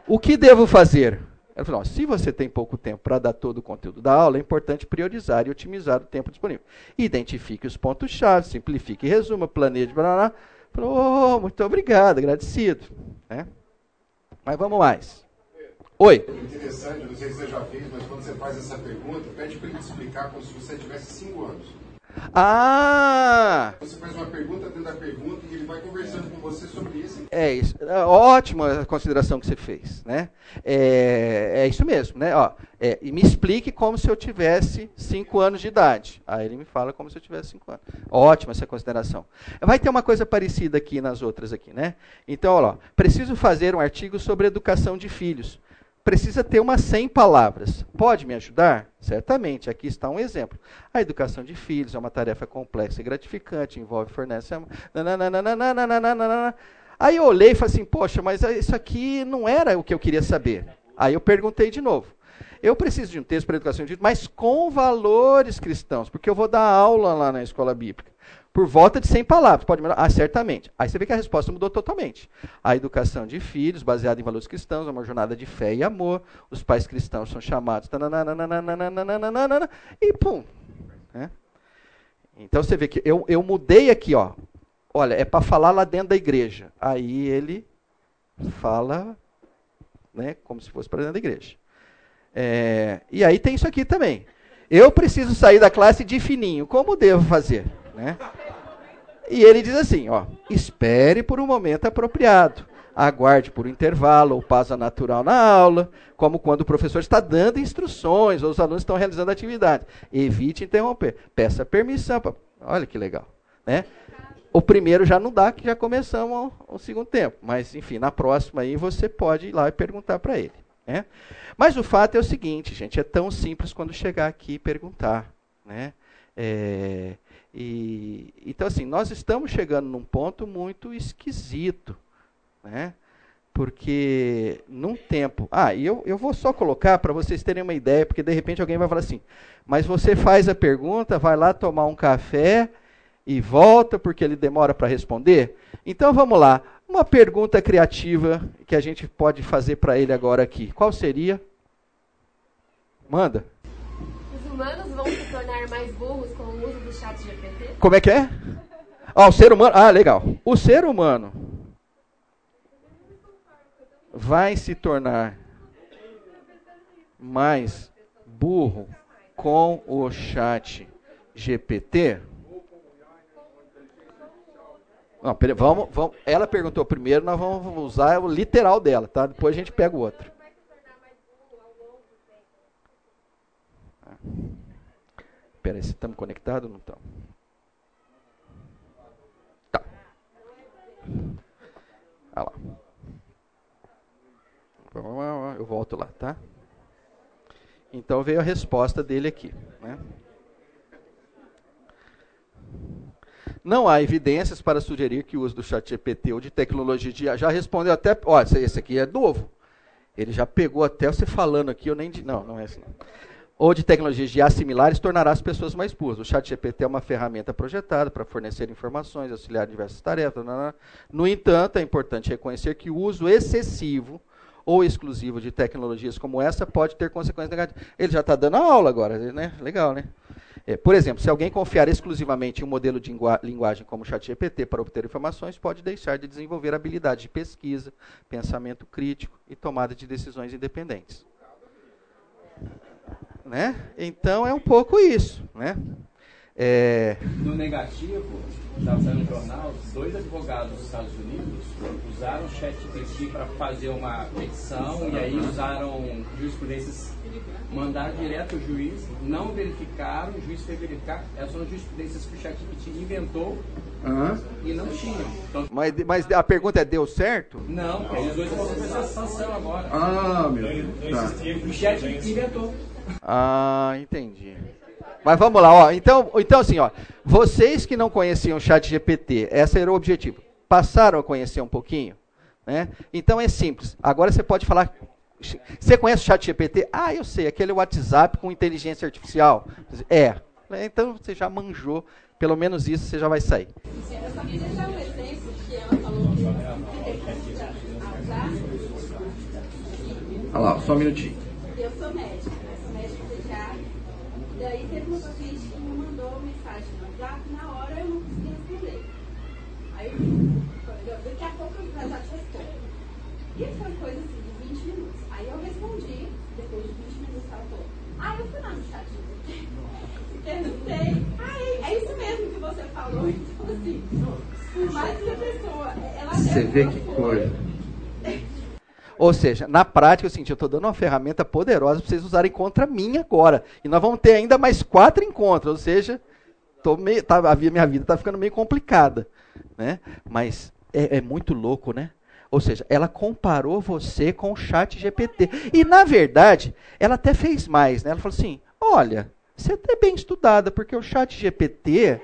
S1: O que devo fazer? Ela falou: se você tem pouco tempo para dar todo o conteúdo da aula, é importante priorizar e otimizar o tempo disponível. Identifique os pontos-chave, simplifique e resuma, planeje, blá, blá, blá. Falou, oh, muito obrigado, agradecido. Né? Mas vamos mais. Oi.
S5: Interessante, não sei se você já fez, mas quando você faz essa pergunta, pede para ele te explicar como se você tivesse cinco anos.
S1: Ah!
S5: Você faz uma pergunta dentro da pergunta e ele vai conversando com você sobre isso.
S1: É isso. É ótima a consideração que você fez, né? É, é isso mesmo, né? Ó, é, e me explique como se eu tivesse 5 anos de idade. Aí ele me fala como se eu tivesse 5 anos. Ótima essa consideração. Vai ter uma coisa parecida aqui nas outras aqui, né? Então, ó, preciso fazer um artigo sobre educação de filhos precisa ter umas 100 palavras. Pode me ajudar? Certamente, aqui está um exemplo. A educação de filhos é uma tarefa complexa e gratificante, envolve fornece. Aí eu olhei e falei assim: poxa, mas isso aqui não era o que eu queria saber. Aí eu perguntei de novo. Eu preciso de um texto para educação de filhos, mas com valores cristãos, porque eu vou dar aula lá na escola bíblica por volta de 100 palavras. Pode melhorar? Ah, certamente. Aí você vê que a resposta mudou totalmente. A educação de filhos, baseada em valores cristãos, é uma jornada de fé e amor. Os pais cristãos são chamados. E pum. Né? Então você vê que eu, eu mudei aqui, ó. Olha, é para falar lá dentro da igreja. Aí ele fala né, como se fosse para dentro da igreja. É, e aí tem isso aqui também. Eu preciso sair da classe de fininho. Como devo fazer? Né? E ele diz assim, ó, espere por um momento apropriado. Aguarde por um intervalo ou pausa natural na aula, como quando o professor está dando instruções ou os alunos estão realizando atividade. Evite interromper. Peça permissão. Pra... Olha que legal. Né? O primeiro já não dá, que já começamos o, segundo tempo. Mas, enfim, na próxima aí você pode ir lá e perguntar para ele. Né? Mas o fato é o seguinte, gente, é tão simples quando chegar aqui e perguntar. Né? É, e, então, assim, nós estamos chegando num ponto muito esquisito, né? Porque num tempo. Ah, e eu, eu vou só colocar para vocês terem uma ideia, porque de repente alguém vai falar assim: mas você faz a pergunta, vai lá tomar um café e volta porque ele demora para responder? Então vamos lá. Uma pergunta criativa que a gente pode fazer para ele agora aqui. Qual seria? Manda.
S6: Os humanos vão se tornar mais burros com o uso do chat GPT?
S1: Como é que é? Ah, o ser humano. Ah, legal. O ser humano vai se tornar mais burro com o chat GPT? Não, vamos, vamos, ela perguntou primeiro, nós vamos usar o literal dela, tá? Depois a gente pega o outro. Espera aí, estamos conectados ou não estamos? Tá. Olha lá. Eu volto lá, tá? Então veio a resposta dele aqui. Né? Não há evidências para sugerir que o uso do chat GPT ou de tecnologia de já respondeu até. Ó, esse aqui é novo. Ele já pegou até você falando aqui, eu nem. Não, não é assim. Ou de tecnologias de assimilares tornará as pessoas mais burras. O chat GPT é uma ferramenta projetada para fornecer informações, auxiliar diversas tarefas. No entanto, é importante reconhecer que o uso excessivo ou exclusivo de tecnologias como essa pode ter consequências negativas. Ele já está dando aula agora, né? Legal, né? É, por exemplo, se alguém confiar exclusivamente em um modelo de linguagem como o ChatGPT para obter informações, pode deixar de desenvolver habilidade de pesquisa, pensamento crítico e tomada de decisões independentes. Né? Então é um pouco isso. Né?
S4: É... No negativo, estava saindo no jornal, dois advogados dos Estados Unidos usaram o ChatGPT para fazer uma petição e aí usaram jurisprudências, mandaram direto ao juiz, não verificaram, o juiz foi verificar, essas são jurisprudências que o ChatGPT inventou uhum. e não tinham. Então,
S1: mas, mas a pergunta é, deu certo?
S4: Não, porque eles dois vão fazer sanção agora.
S1: Ah, meu Deus.
S4: Tá. O ChatGPT inventou.
S1: Ah, entendi. Mas vamos lá, ó. Então, então assim, ó, vocês que não conheciam o Chat GPT, esse era o objetivo. Passaram a conhecer um pouquinho, né? Então é simples. Agora você pode falar você conhece o Chat GPT? Ah, eu sei, aquele WhatsApp com inteligência artificial. É. Então você já manjou, pelo menos isso você já vai sair.
S7: Eu só queria dar um exemplo que ela falou que
S1: Olha lá, só um minutinho.
S7: Eu sou médica, Daí teve uma paciente que me mandou mensagem no WhatsApp, na hora eu não consegui responder. Aí eu, daqui a pouco eu já te respondo. E foi coisa assim de 20 minutos. Aí eu respondi, depois de 20 minutos ela falou, ah, eu fui lá no chat perguntei, ah, é, é isso mesmo que você falou. Então assim, por mais que a pessoa, ela
S1: Você vê que coisa. Ou seja, na prática, eu senti, eu estou dando uma ferramenta poderosa para vocês usarem contra mim agora. E nós vamos ter ainda mais quatro encontros. Ou seja, tô meio, tá, a minha vida está ficando meio complicada. Né? Mas é, é muito louco, né? Ou seja, ela comparou você com o chat GPT. E, na verdade, ela até fez mais. Né? Ela falou assim, olha, você é até bem estudada, porque o chat GPT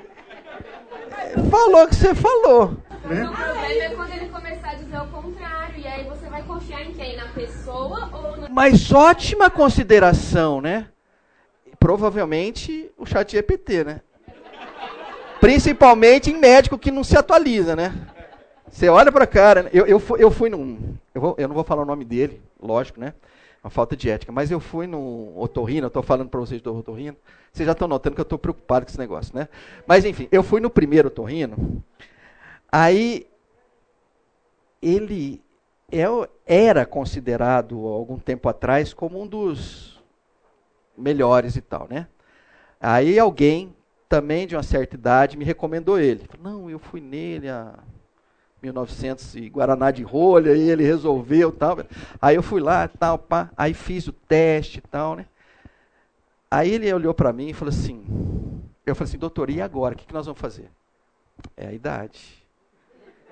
S1: falou que você falou.
S6: Né? O problema é quando ele começar a dizer o contrário, e aí você vai confiar em quem? Na pessoa ou no...
S1: Mas ótima consideração, né? Provavelmente o chat GPT, né? Principalmente em médico que não se atualiza, né? Você olha para cara, eu, eu, fui, eu fui num. Eu, vou, eu não vou falar o nome dele, lógico, né? Uma falta de ética. Mas eu fui no otorrino, eu estou falando para vocês do otorrino. Vocês já estão notando que eu estou preocupado com esse negócio, né? Mas enfim, eu fui no primeiro otorrino. Aí ele era considerado algum tempo atrás como um dos melhores e tal, né? Aí alguém também de uma certa idade me recomendou ele. Não, eu fui nele há 1900 e Guaraná de rolha, e ele resolveu tal. Aí eu fui lá, tal, pá, aí fiz o teste e tal, né? Aí ele olhou para mim e falou assim, eu falei assim, doutor, e agora? O que, que nós vamos fazer? É a idade.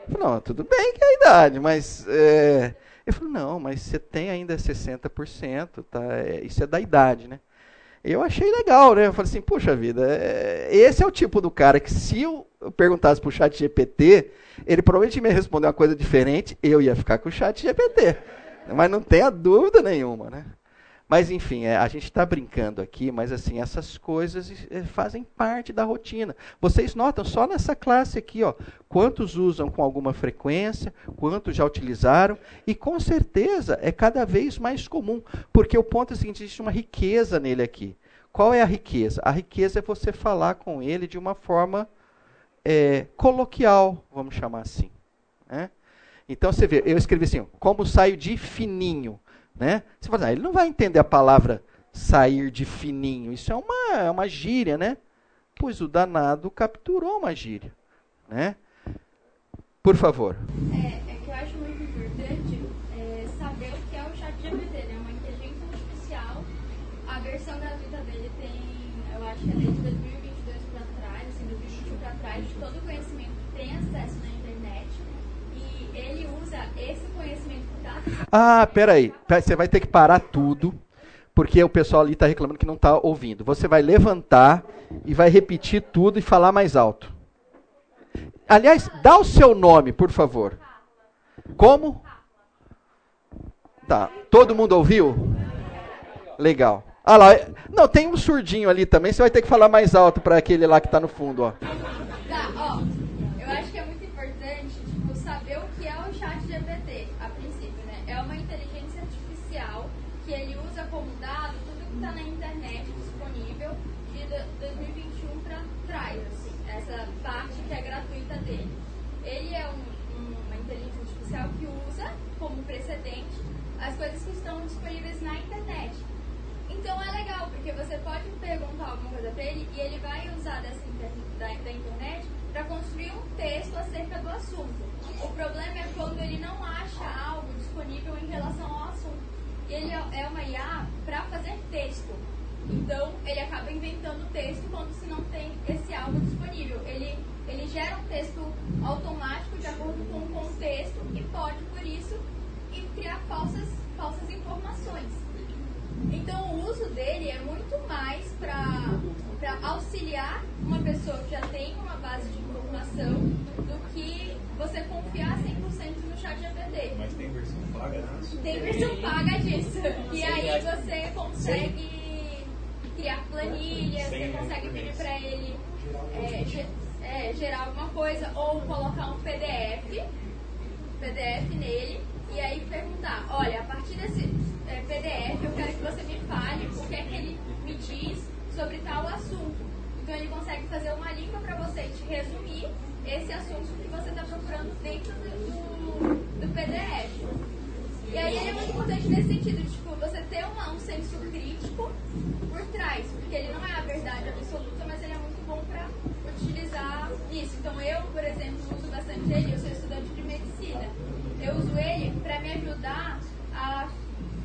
S1: Eu falei, não, tudo bem que é a idade, mas... É... Eu falei, não, mas você tem ainda 60%, tá? É, isso é da idade, né? Eu achei legal, né? Eu falei assim, puxa vida, é... esse é o tipo do cara que se eu perguntasse pro chat GPT, ele provavelmente me responder uma coisa diferente, eu ia ficar com o chat GPT. Mas não tenha dúvida nenhuma, né? Mas enfim, é, a gente está brincando aqui, mas assim, essas coisas é, fazem parte da rotina. Vocês notam só nessa classe aqui, ó, quantos usam com alguma frequência, quantos já utilizaram, e com certeza é cada vez mais comum, porque o ponto é o seguinte, existe uma riqueza nele aqui. Qual é a riqueza? A riqueza é você falar com ele de uma forma é, coloquial, vamos chamar assim. Né? Então você vê, eu escrevi assim, como saio de fininho. Né? Você fala, ah, ele não vai entender a palavra sair de fininho. Isso é uma, é uma gíria, né? Pois o danado capturou uma gíria. Né? Por favor.
S7: É, é que eu acho muito importante é, saber o que é o chat GPT. Né? Uma inteligência artificial. A versão gratuita dele tem, eu acho que é desde 2022 para trás, assim, 2021 para trás, de todo o conhecimento que tem acesso na internet. E ele usa esse conhecimento
S1: ah, peraí. Você vai ter que parar tudo, porque o pessoal ali está reclamando que não está ouvindo. Você vai levantar e vai repetir tudo e falar mais alto. Aliás, dá o seu nome, por favor. Como? Tá. Todo mundo ouviu? Legal. Ah lá, não, tem um surdinho ali também. Você vai ter que falar mais alto para aquele lá que está no fundo, ó. Tá,
S7: ó. Eu acho que é muito importante tipo, saber o que é o chat GPT é uma inteligência artificial que ele usa como dado tudo que está na internet disponível de 2021 para trás, assim, essa parte que é gratuita dele. Ele é um, uma inteligência artificial que usa como precedente as coisas que estão disponíveis na internet. Então é legal, porque você pode perguntar alguma coisa para ele e ele vai usar dessa inter da, da internet para construir um texto acerca do assunto. O problema é quando ele não acha algo disponível em relação ao assunto. Ele é, é uma IA para fazer texto. Então, ele acaba inventando texto quando se não tem esse algo disponível. Ele, ele gera um texto automático de acordo com o contexto e pode, por isso, criar falsas, falsas informações. Então, o uso dele é muito mais para uma pessoa que já tem uma base de informação do que você confiar 100% no chat GPT.
S8: Mas tem versão paga disso?
S7: Tem versão paga disso. E aí você consegue criar planilhas, você consegue pedir para ele é, é, gerar alguma coisa ou colocar um PDF, PDF nele e aí perguntar, olha, a partir desse é, PDF eu quero que você me fale o que é que ele me diz sobre tal assunto. Então ele consegue fazer uma língua para você te resumir esse assunto que você está procurando dentro do, do PDF. E aí ele é muito importante nesse sentido, tipo, você ter uma- um senso crítico por trás, porque ele não é a verdade absoluta, mas ele é muito bom para utilizar isso. Então eu, por exemplo, uso bastante ele, eu sou estudante de medicina. Eu uso ele para me ajudar a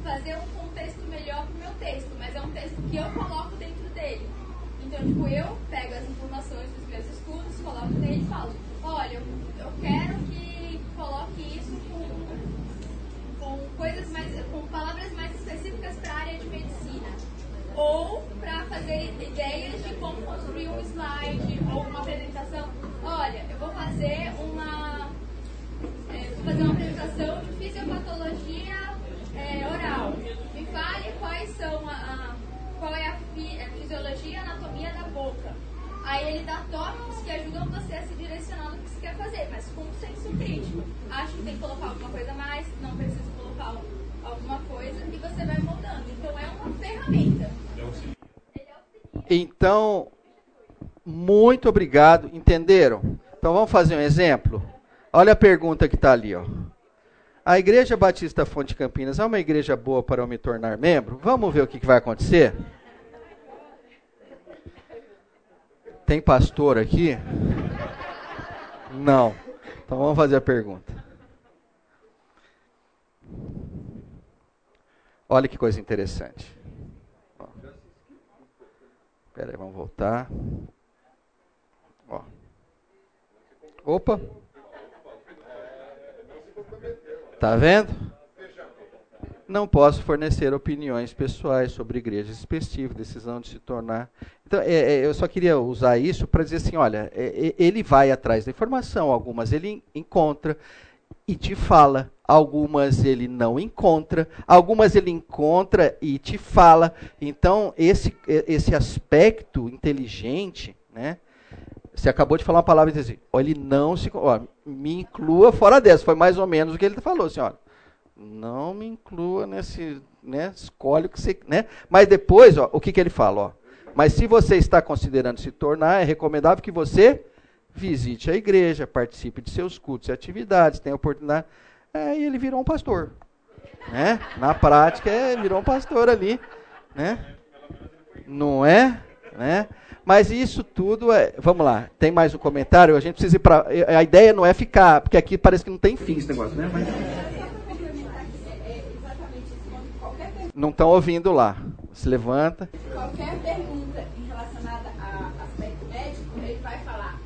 S7: fazer um contexto melhor para o meu texto, mas é um texto que eu coloco dentro dele. Então, tipo, eu pego as informações dos meus estudos, coloco nele e falo, olha, eu, eu quero que coloque isso com, com coisas mais, com palavras mais específicas para a área de medicina. Ou para fazer ideias de como construir um slide ou uma apresentação. Olha, eu vou fazer uma fazer uma apresentação de fisiopatologia é, oral. Me fale quais são a, a- qual é a, fi- a fisiologia e anatomia da boca. Aí ele dá tópicos que ajudam você a se direcionar no que você quer fazer, mas com um senso crítico. Acho que tem que colocar alguma coisa a mais, não precisa colocar al- alguma coisa, e você vai moldando. Então é uma ferramenta.
S1: Então, muito obrigado. Entenderam? Então vamos fazer um exemplo? Olha a pergunta que está ali. Ó. A Igreja Batista Fonte Campinas é uma igreja boa para eu me tornar membro? Vamos ver o que, que vai acontecer? Tem pastor aqui? Não. Então vamos fazer a pergunta. Olha que coisa interessante. Espera aí, vamos voltar. Ó. Opa. Tá vendo? Não posso fornecer opiniões pessoais sobre igrejas específicas, decisão de se tornar. Então, é, é, eu só queria usar isso para dizer assim: olha, é, é, ele vai atrás da informação, algumas ele en- encontra e te fala, algumas ele não encontra, algumas ele encontra e te fala. Então, esse, é, esse aspecto inteligente, né? Você acabou de falar uma palavra e assim, ó, ele não se. Ó, me inclua fora dessa. Foi mais ou menos o que ele falou, assim, ó. Não me inclua nesse. Né, escolhe o que você. Né? Mas depois, ó, o que, que ele fala? Ó, mas se você está considerando se tornar, é recomendável que você visite a igreja, participe de seus cultos e atividades, tenha oportunidade. Aí ele virou um pastor. Né? Na prática, é, virou um pastor ali. Né? Não é? Né? Mas isso tudo é. Vamos lá, tem mais um comentário? A gente precisa ir para. A ideia não é ficar, porque aqui parece que não tem fim esse negócio, né? Mas não estão ouvindo lá. Se levanta.
S9: Qualquer pergunta relacionada a aspecto médico, ele vai falar.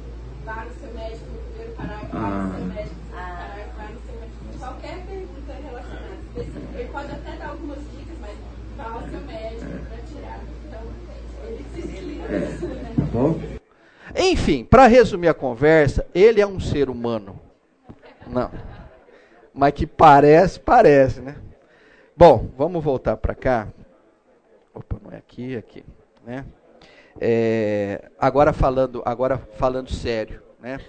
S9: Vá no seu médico no primeiro parágrafo, vá no seu médico no segundo parágrafo, vá no seu médico. Qualquer pergunta relacionada específica. Ele pode até dar algumas dicas, mas vá ao seu médico para tirar. Então, ele se explica.
S1: Tá Enfim, para resumir a conversa, ele é um ser humano. Não. Mas que parece, parece, né? Bom, vamos voltar para cá. Opa, não é aqui, é aqui, né? É, agora falando, agora falando sério, né?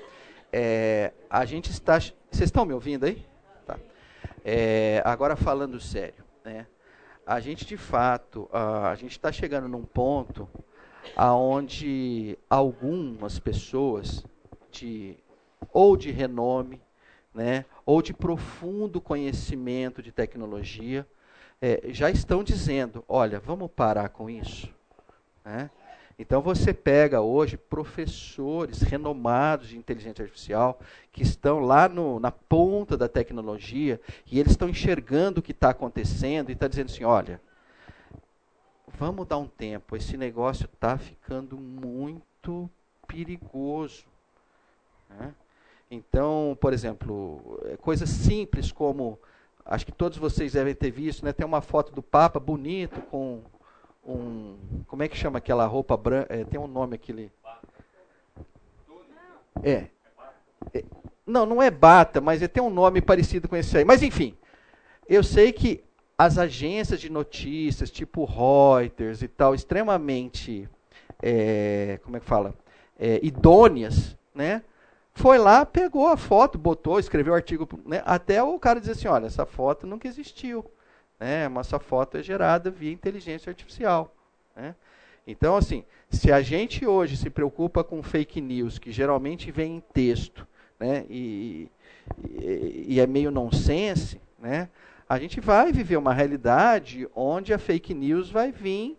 S1: É, a gente está, vocês estão me ouvindo aí? Tá. É, agora falando sério, né? A gente de fato, a, a gente está chegando num ponto aonde algumas pessoas de ou de renome, né, ou de profundo conhecimento de tecnologia, é, já estão dizendo, olha, vamos parar com isso. Né? Então você pega hoje professores renomados de inteligência artificial que estão lá no, na ponta da tecnologia e eles estão enxergando o que está acontecendo e está dizendo assim, olha, vamos dar um tempo, esse negócio está ficando muito perigoso. Né? Então, por exemplo, é, coisas simples como, acho que todos vocês devem ter visto, né, tem uma foto do Papa bonito com um, como é que chama aquela roupa branca, é, tem um nome aquele, É. é. Não, não é bata, mas é, tem um nome parecido com esse aí. Mas enfim, eu sei que as agências de notícias, tipo Reuters e tal, extremamente, é, como é que fala, é, idôneas, né? Foi lá, pegou a foto, botou, escreveu artigo, né? até o cara dizer assim, olha, essa foto nunca existiu, né? Mas essa foto é gerada via inteligência artificial, né? Então, assim, se a gente hoje se preocupa com fake news, que geralmente vem em texto, né? E, e, e é meio nonsense, né? A gente vai viver uma realidade onde a fake news vai vir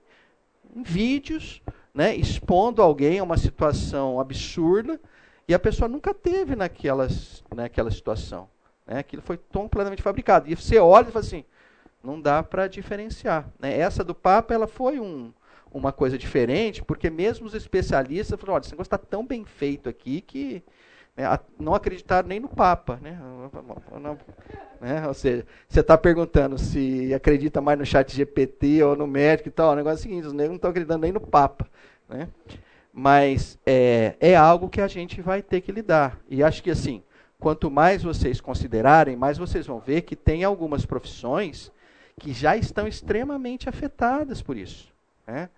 S1: em vídeos, né, expondo alguém a uma situação absurda e a pessoa nunca teve naquelas, naquela situação. Né, aquilo foi completamente fabricado. E você olha e fala assim, não dá para diferenciar. Né? Essa do Papa ela foi um, uma coisa diferente, porque mesmo os especialistas falaram, olha, esse negócio está tão bem feito aqui que né, não acreditaram nem no Papa. Né? Não, né? Ou seja, você está perguntando se acredita mais no chat GPT ou no médico e tal. O negócio é o seguinte, os negros não estão acreditando nem no Papa. Né? Mas é, é algo que a gente vai ter que lidar. E acho que assim, quanto mais vocês considerarem, mais vocês vão ver que tem algumas profissões que já estão extremamente afetadas por isso. Né?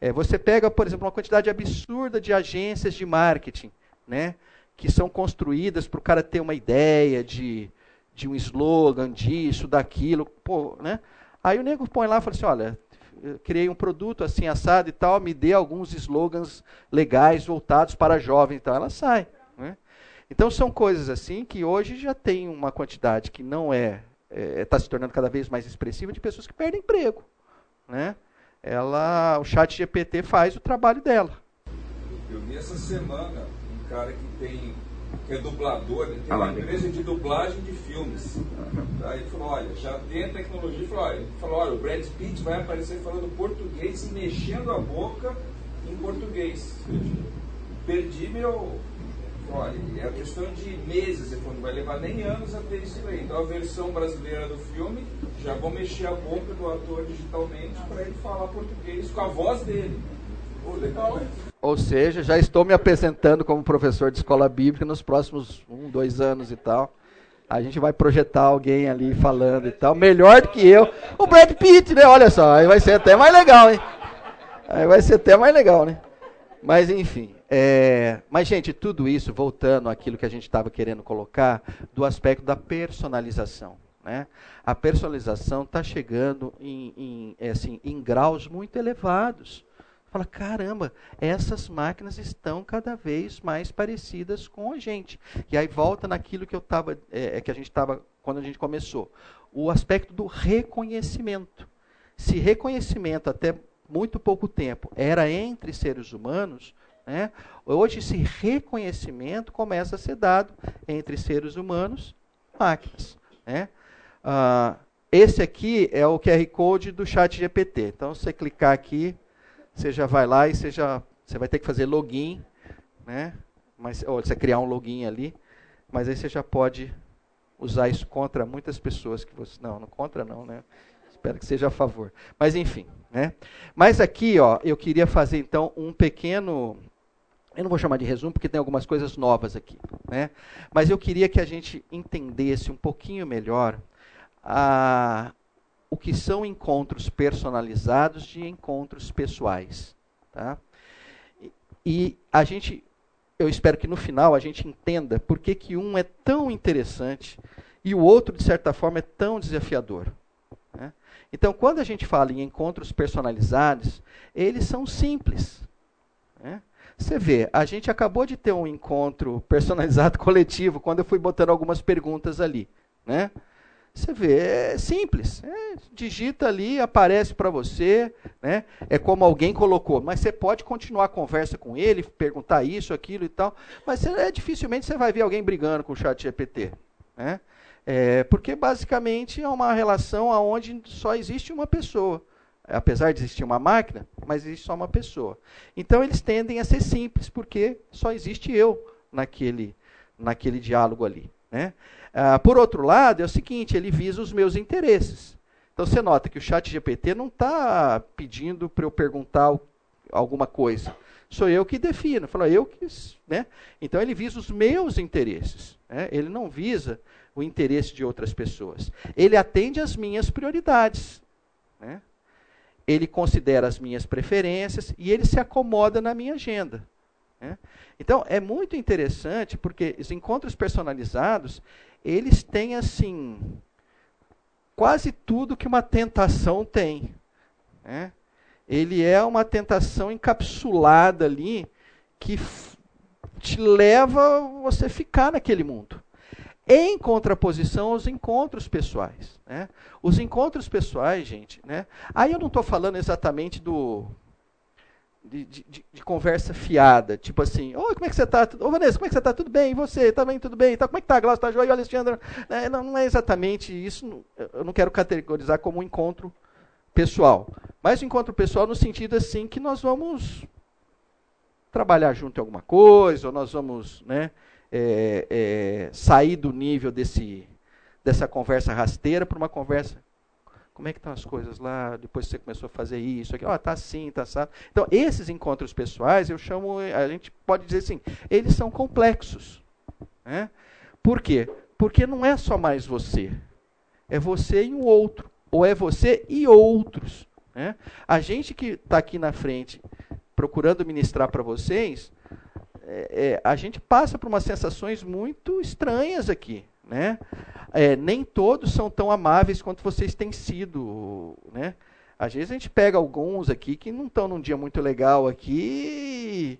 S1: É, você pega, por exemplo, uma quantidade absurda de agências de marketing, né? Que são construídas para o cara ter uma ideia de, de um slogan, disso, daquilo, pô, né? Aí o nego põe lá e fala assim, olha, criei um produto assim assado e tal, me dê alguns slogans legais voltados para jovens, então ela sai. Né? Então são coisas assim que hoje já tem uma quantidade que não é está é, tá se tornando cada vez mais expressiva de pessoas que perdem emprego, né? Ela, o Chat GPT faz o trabalho dela.
S8: Eu vi essa semana cara que tem que é dublador, ele tem uma empresa de dublagem de filmes. Tá? Ele falou, olha, já tem a tecnologia, ele falou, olha, ele falou, olha, o Brad Pitt vai aparecer falando português e mexendo a boca em português. Perdi meu. Olha, é a questão de meses, ele falou, não vai levar nem anos a ter isso aí. Então a versão brasileira do filme, já vou mexer a boca do ator digitalmente para ele falar português com a voz dele.
S1: Ou seja, já estou me apresentando como professor de escola bíblica nos próximos um, dois anos e tal. A gente vai projetar alguém ali falando e tal, melhor do que eu. O Brad Pitt, né? Olha só, aí vai ser até mais legal, hein? Aí vai ser até mais legal, né? Mas enfim. É... Mas, gente, tudo isso, voltando àquilo que a gente estava querendo colocar, do aspecto da personalização. Né? A personalização está chegando em, em, é assim, em graus muito elevados. Fala, caramba, essas máquinas estão cada vez mais parecidas com a gente. E aí volta naquilo que eu tava, é, é que a gente estava quando a gente começou, o aspecto do reconhecimento. Se reconhecimento até muito pouco tempo era entre seres humanos, né, hoje esse reconhecimento começa a ser dado entre seres humanos máquinas. Né? Ah, esse aqui é o QR Code do chat GPT. Então, se você clicar aqui, você já vai lá e você já você vai ter que fazer login, né? Mas ou você criar um login ali, mas aí você já pode usar isso contra muitas pessoas que você não, não contra não, né? Espero que seja a favor. Mas enfim, né? Mas aqui, ó, eu queria fazer então um pequeno eu não vou chamar de resumo porque tem algumas coisas novas aqui, né? Mas eu queria que a gente entendesse um pouquinho melhor a, o que são encontros personalizados de encontros pessoais. Tá? E, a gente, eu espero que no final a gente entenda por que, que um é tão interessante e o outro, de certa forma, é tão desafiador. Né? Então, quando a gente fala em encontros personalizados, eles são simples. Né? Você vê, a gente acabou de ter um encontro personalizado coletivo quando eu fui botando algumas perguntas ali. Né? Você vê, é simples. É, digita ali, aparece para você. Né? É como alguém colocou. Mas você pode continuar a conversa com ele, perguntar isso, aquilo e tal. Mas é, dificilmente você vai ver alguém brigando com o chat GPT. Né? É, porque basicamente é uma relação onde só existe uma pessoa. Apesar de existir uma máquina, mas existe só uma pessoa. Então eles tendem a ser simples, porque só existe eu naquele, naquele diálogo ali. Né? Ah, por outro lado, é o seguinte, ele visa os meus interesses. Então você nota que o chat GPT não está pedindo para eu perguntar alguma coisa sou eu que defino. Fala, eu que, né? Então ele visa os meus interesses. Né? Ele não visa o interesse de outras pessoas. Ele atende às minhas prioridades. Né? Ele considera as minhas preferências e ele se acomoda na minha agenda. Né? Então é muito interessante porque os encontros personalizados eles têm assim quase tudo que uma tentação tem. Né? Ele é uma tentação encapsulada ali que te leva você ficar naquele mundo. Em contraposição aos encontros pessoais. Né? Os encontros pessoais, gente, né? aí eu não estou falando exatamente do, de, de, de, conversa fiada, tipo assim, oi, como é que você está? Ô Vanessa, como é que você está? Tudo bem? E você? Tá bem? Tudo bem? Tá, como é que tá? Glaucio, tá joia? E o Alexandre? É, não, não, é exatamente isso, eu não quero categorizar como um encontro pessoal. Mas um encontro pessoal no sentido assim que nós vamos trabalhar junto em alguma coisa, ou nós vamos né, é, é, sair do nível desse, dessa conversa rasteira para uma conversa como é que estão as coisas lá, depois você começou a fazer isso, aqui, ó, oh, tá assim, tá. Então, esses encontros pessoais, eu chamo, a gente pode dizer assim, eles são complexos. Né? Por quê? Porque não é só mais você. É você e o outro. Ou é você e outros. Né? A gente que está aqui na frente procurando ministrar para vocês, é, é, a gente passa por umas sensações muito estranhas aqui. Né? É, nem todos são tão amáveis quanto vocês têm sido. Né? Às vezes a gente pega alguns aqui que não estão num dia muito legal aqui,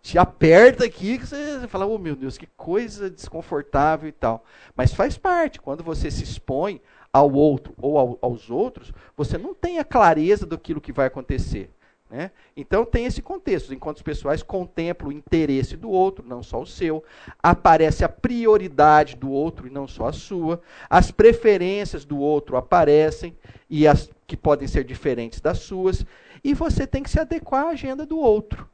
S1: te aperta aqui, que você fala, oh meu Deus, que coisa desconfortável e tal. Mas faz parte, quando você se expõe ao outro ou ao, aos outros, você não tem a clareza do que vai acontecer. Né? Então tem esse contexto. Os encontros pessoais contemplam o interesse do outro, não só o seu. Aparece a prioridade do outro e não só a sua. As preferências do outro aparecem e as que podem ser diferentes das suas. E você tem que se adequar à agenda do outro.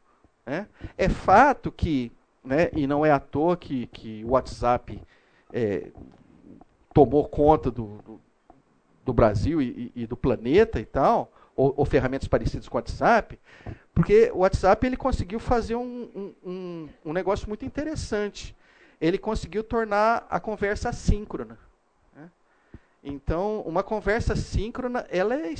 S1: Né? É fato que, né, e não é à toa que, que o WhatsApp é, tomou conta do, do, do Brasil e, e do planeta e tal ou, ou, ferramentas parecidas com o WhatsApp, porque o WhatsApp ele conseguiu fazer um, um, um, negócio muito interessante. Ele conseguiu tornar a conversa assíncrona. Né? Então, uma conversa síncrona, ela é,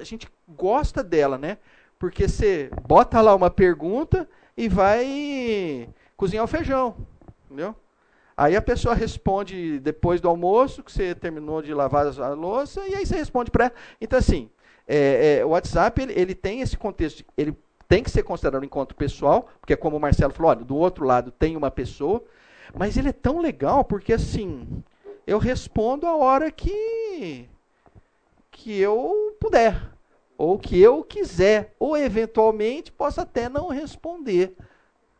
S1: a gente gosta dela, né? Porque você bota lá uma pergunta e vai cozinhar o feijão, entendeu? Aí a pessoa responde depois do almoço, que você terminou de lavar a louça, e aí você responde para ela. Então, assim, é, é, o WhatsApp ele, ele, tem esse contexto, ele tem que ser considerado um encontro pessoal, porque como o Marcelo falou, olha, do outro lado tem uma pessoa, mas ele é tão legal porque assim, eu respondo a hora que que eu puder, ou que eu quiser, ou eventualmente posso até não responder,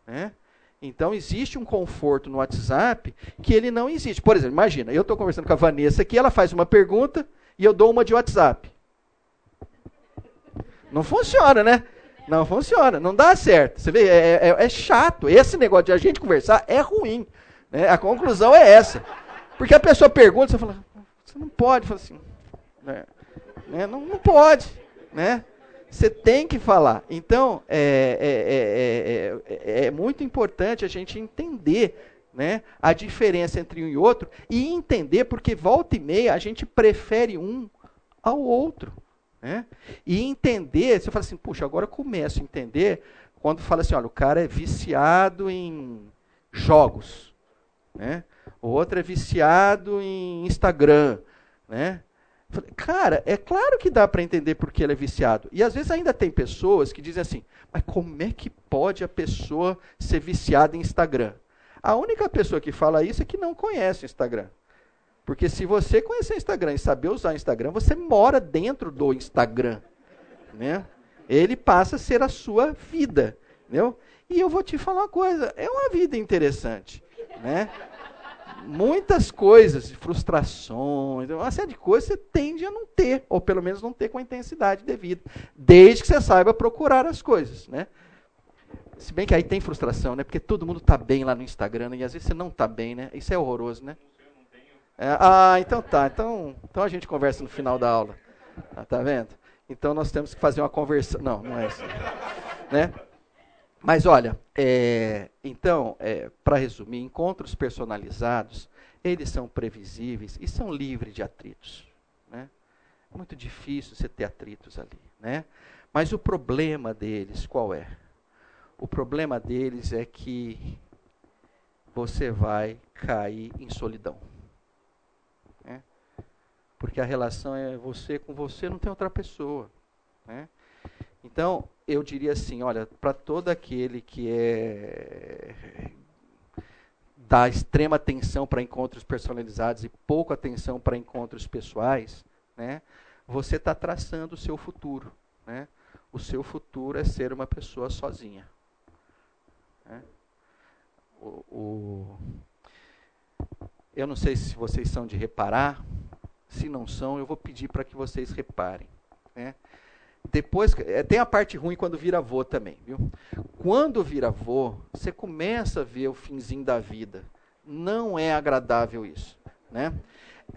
S1: né? Então existe um conforto no WhatsApp que ele não existe. Por exemplo, imagina, eu estou conversando com a Vanessa aqui, ela faz uma pergunta e eu dou uma de WhatsApp. Não funciona, né? Não funciona, não dá certo. Você vê, é, é, é chato. Esse negócio de a gente conversar é ruim. Né? A conclusão é essa. Porque a pessoa pergunta, você fala, você não pode, fala assim, né? né? Não, não pode, né? Você tem que falar. Então, é, é, é, é, muito importante a gente entender né, a diferença entre um e outro e entender porque volta e meia a gente prefere um ao outro. Né? E entender, você fala assim, puxa, agora eu começo a entender quando fala assim, olha, o cara é viciado em jogos, né? O outro é viciado em Instagram, né? Cara, é claro que dá para entender por que ele é viciado. E às vezes ainda tem pessoas que dizem assim, mas como é que pode a pessoa ser viciada em Instagram? A única pessoa que fala isso é que não conhece o Instagram. Porque se você conhecer o Instagram e saber usar o Instagram, você mora dentro do Instagram. Né? Ele passa a ser a sua vida. Entendeu? E eu vou te falar uma coisa: é uma vida interessante. Né? Muitas coisas, frustrações, uma série de coisas você tende a não ter, ou pelo menos não ter com a intensidade devida, desde que você saiba procurar as coisas. Né? Se bem que aí tem frustração, né? porque todo mundo está bem lá no Instagram né? e às vezes você não está bem, né? Isso é horroroso, né? É, ah, então tá. Então, então a gente conversa no final da aula. Ah, tá vendo? Então nós temos que fazer uma conversa. Não, não é isso. Né? Mas olha, é, então, é, para resumir, encontros personalizados, eles são previsíveis e são livres de atritos. Né? É muito difícil você ter atritos ali. Né? Mas o problema deles, qual é? O problema deles é que você vai cair em solidão. Porque a relação é você com você, não tem outra pessoa. Né? Então, eu diria assim, olha, para todo aquele que é dá extrema atenção para encontros personalizados e pouca atenção para encontros pessoais, né, você está traçando o seu futuro. Né? O seu futuro é ser uma pessoa sozinha. Né? O, o, eu não sei se vocês são de reparar, se não são, eu vou pedir para que vocês reparem. Né? Depois, é, tem a parte ruim quando vira avô também, viu? Quando vira avô, você começa a ver o finzinho da vida. Não é agradável isso, né?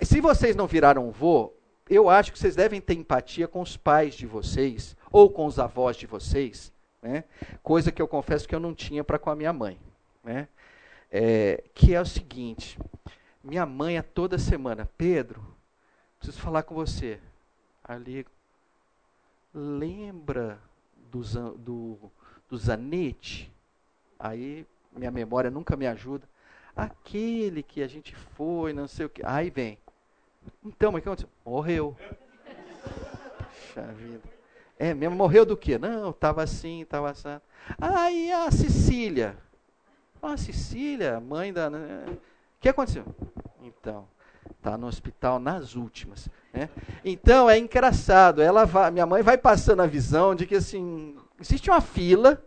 S1: Se vocês não viraram avô, eu acho que vocês devem ter empatia com os pais de vocês ou com os avós de vocês, né? Coisa que eu confesso que eu não tinha para com a minha mãe, né? É, que é o seguinte: minha mãe é toda semana, Pedro, preciso falar com você. Ali, lembra do, do, do Zanetti? Aí minha memória nunca me ajuda. Aquele que a gente foi, não sei o que. Aí vem. Então, mas o que aconteceu? Morreu. Puxa vida. É mesmo, morreu do quê? Não, estava assim, estava assim. Aí a Cecília. Ah, Cecília, mãe da. Né? O que aconteceu? Então, Está no hospital nas últimas. Né? Então é engraçado. Ela vai, minha mãe vai passando a visão de que assim existe uma fila,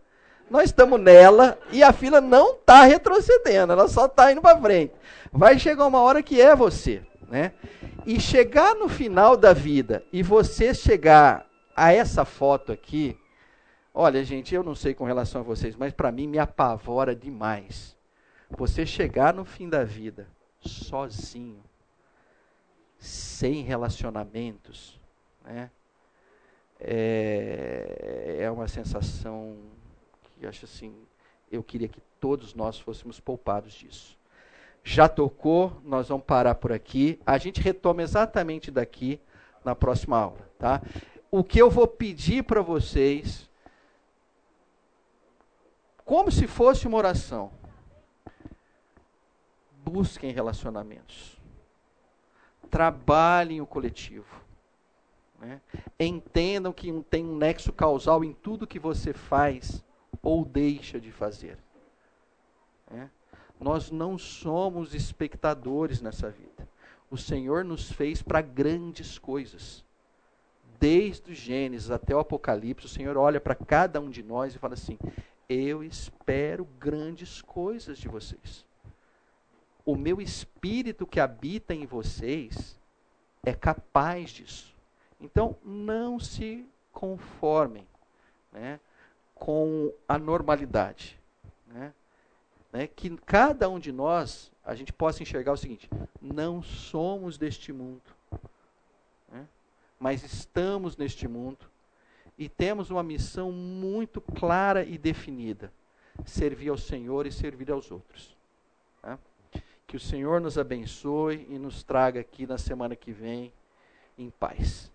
S1: nós estamos nela e a fila não está retrocedendo, ela só está indo para frente. Vai chegar uma hora que é você, né? E chegar no final da vida e você chegar a essa foto aqui, olha gente, eu não sei com relação a vocês, mas para mim me apavora demais. Você chegar no fim da vida sozinho sem relacionamentos, né? É, é uma sensação que acho assim, eu queria que todos nós fôssemos poupados disso. Já tocou, nós vamos parar por aqui. A gente retoma exatamente daqui na próxima aula, tá? O que eu vou pedir para vocês, como se fosse uma oração, busquem relacionamentos trabalhem o coletivo. Né? Entendam que tem um nexo causal em tudo que você faz ou deixa de fazer. Né? Nós não somos espectadores nessa vida. O Senhor nos fez para grandes coisas. Desde o Gênesis até o Apocalipse, o Senhor olha para cada um de nós e fala assim: Eu espero grandes coisas de vocês o meu espírito que habita em vocês é capaz disso. Então, não se conformem né, com a normalidade. Né, né, que cada um de nós, a gente possa enxergar o seguinte: não somos deste mundo, né, mas estamos neste mundo e temos uma missão muito clara e definida: servir ao Senhor e servir aos outros. Que o Senhor nos abençoe e nos traga aqui na semana que vem em paz.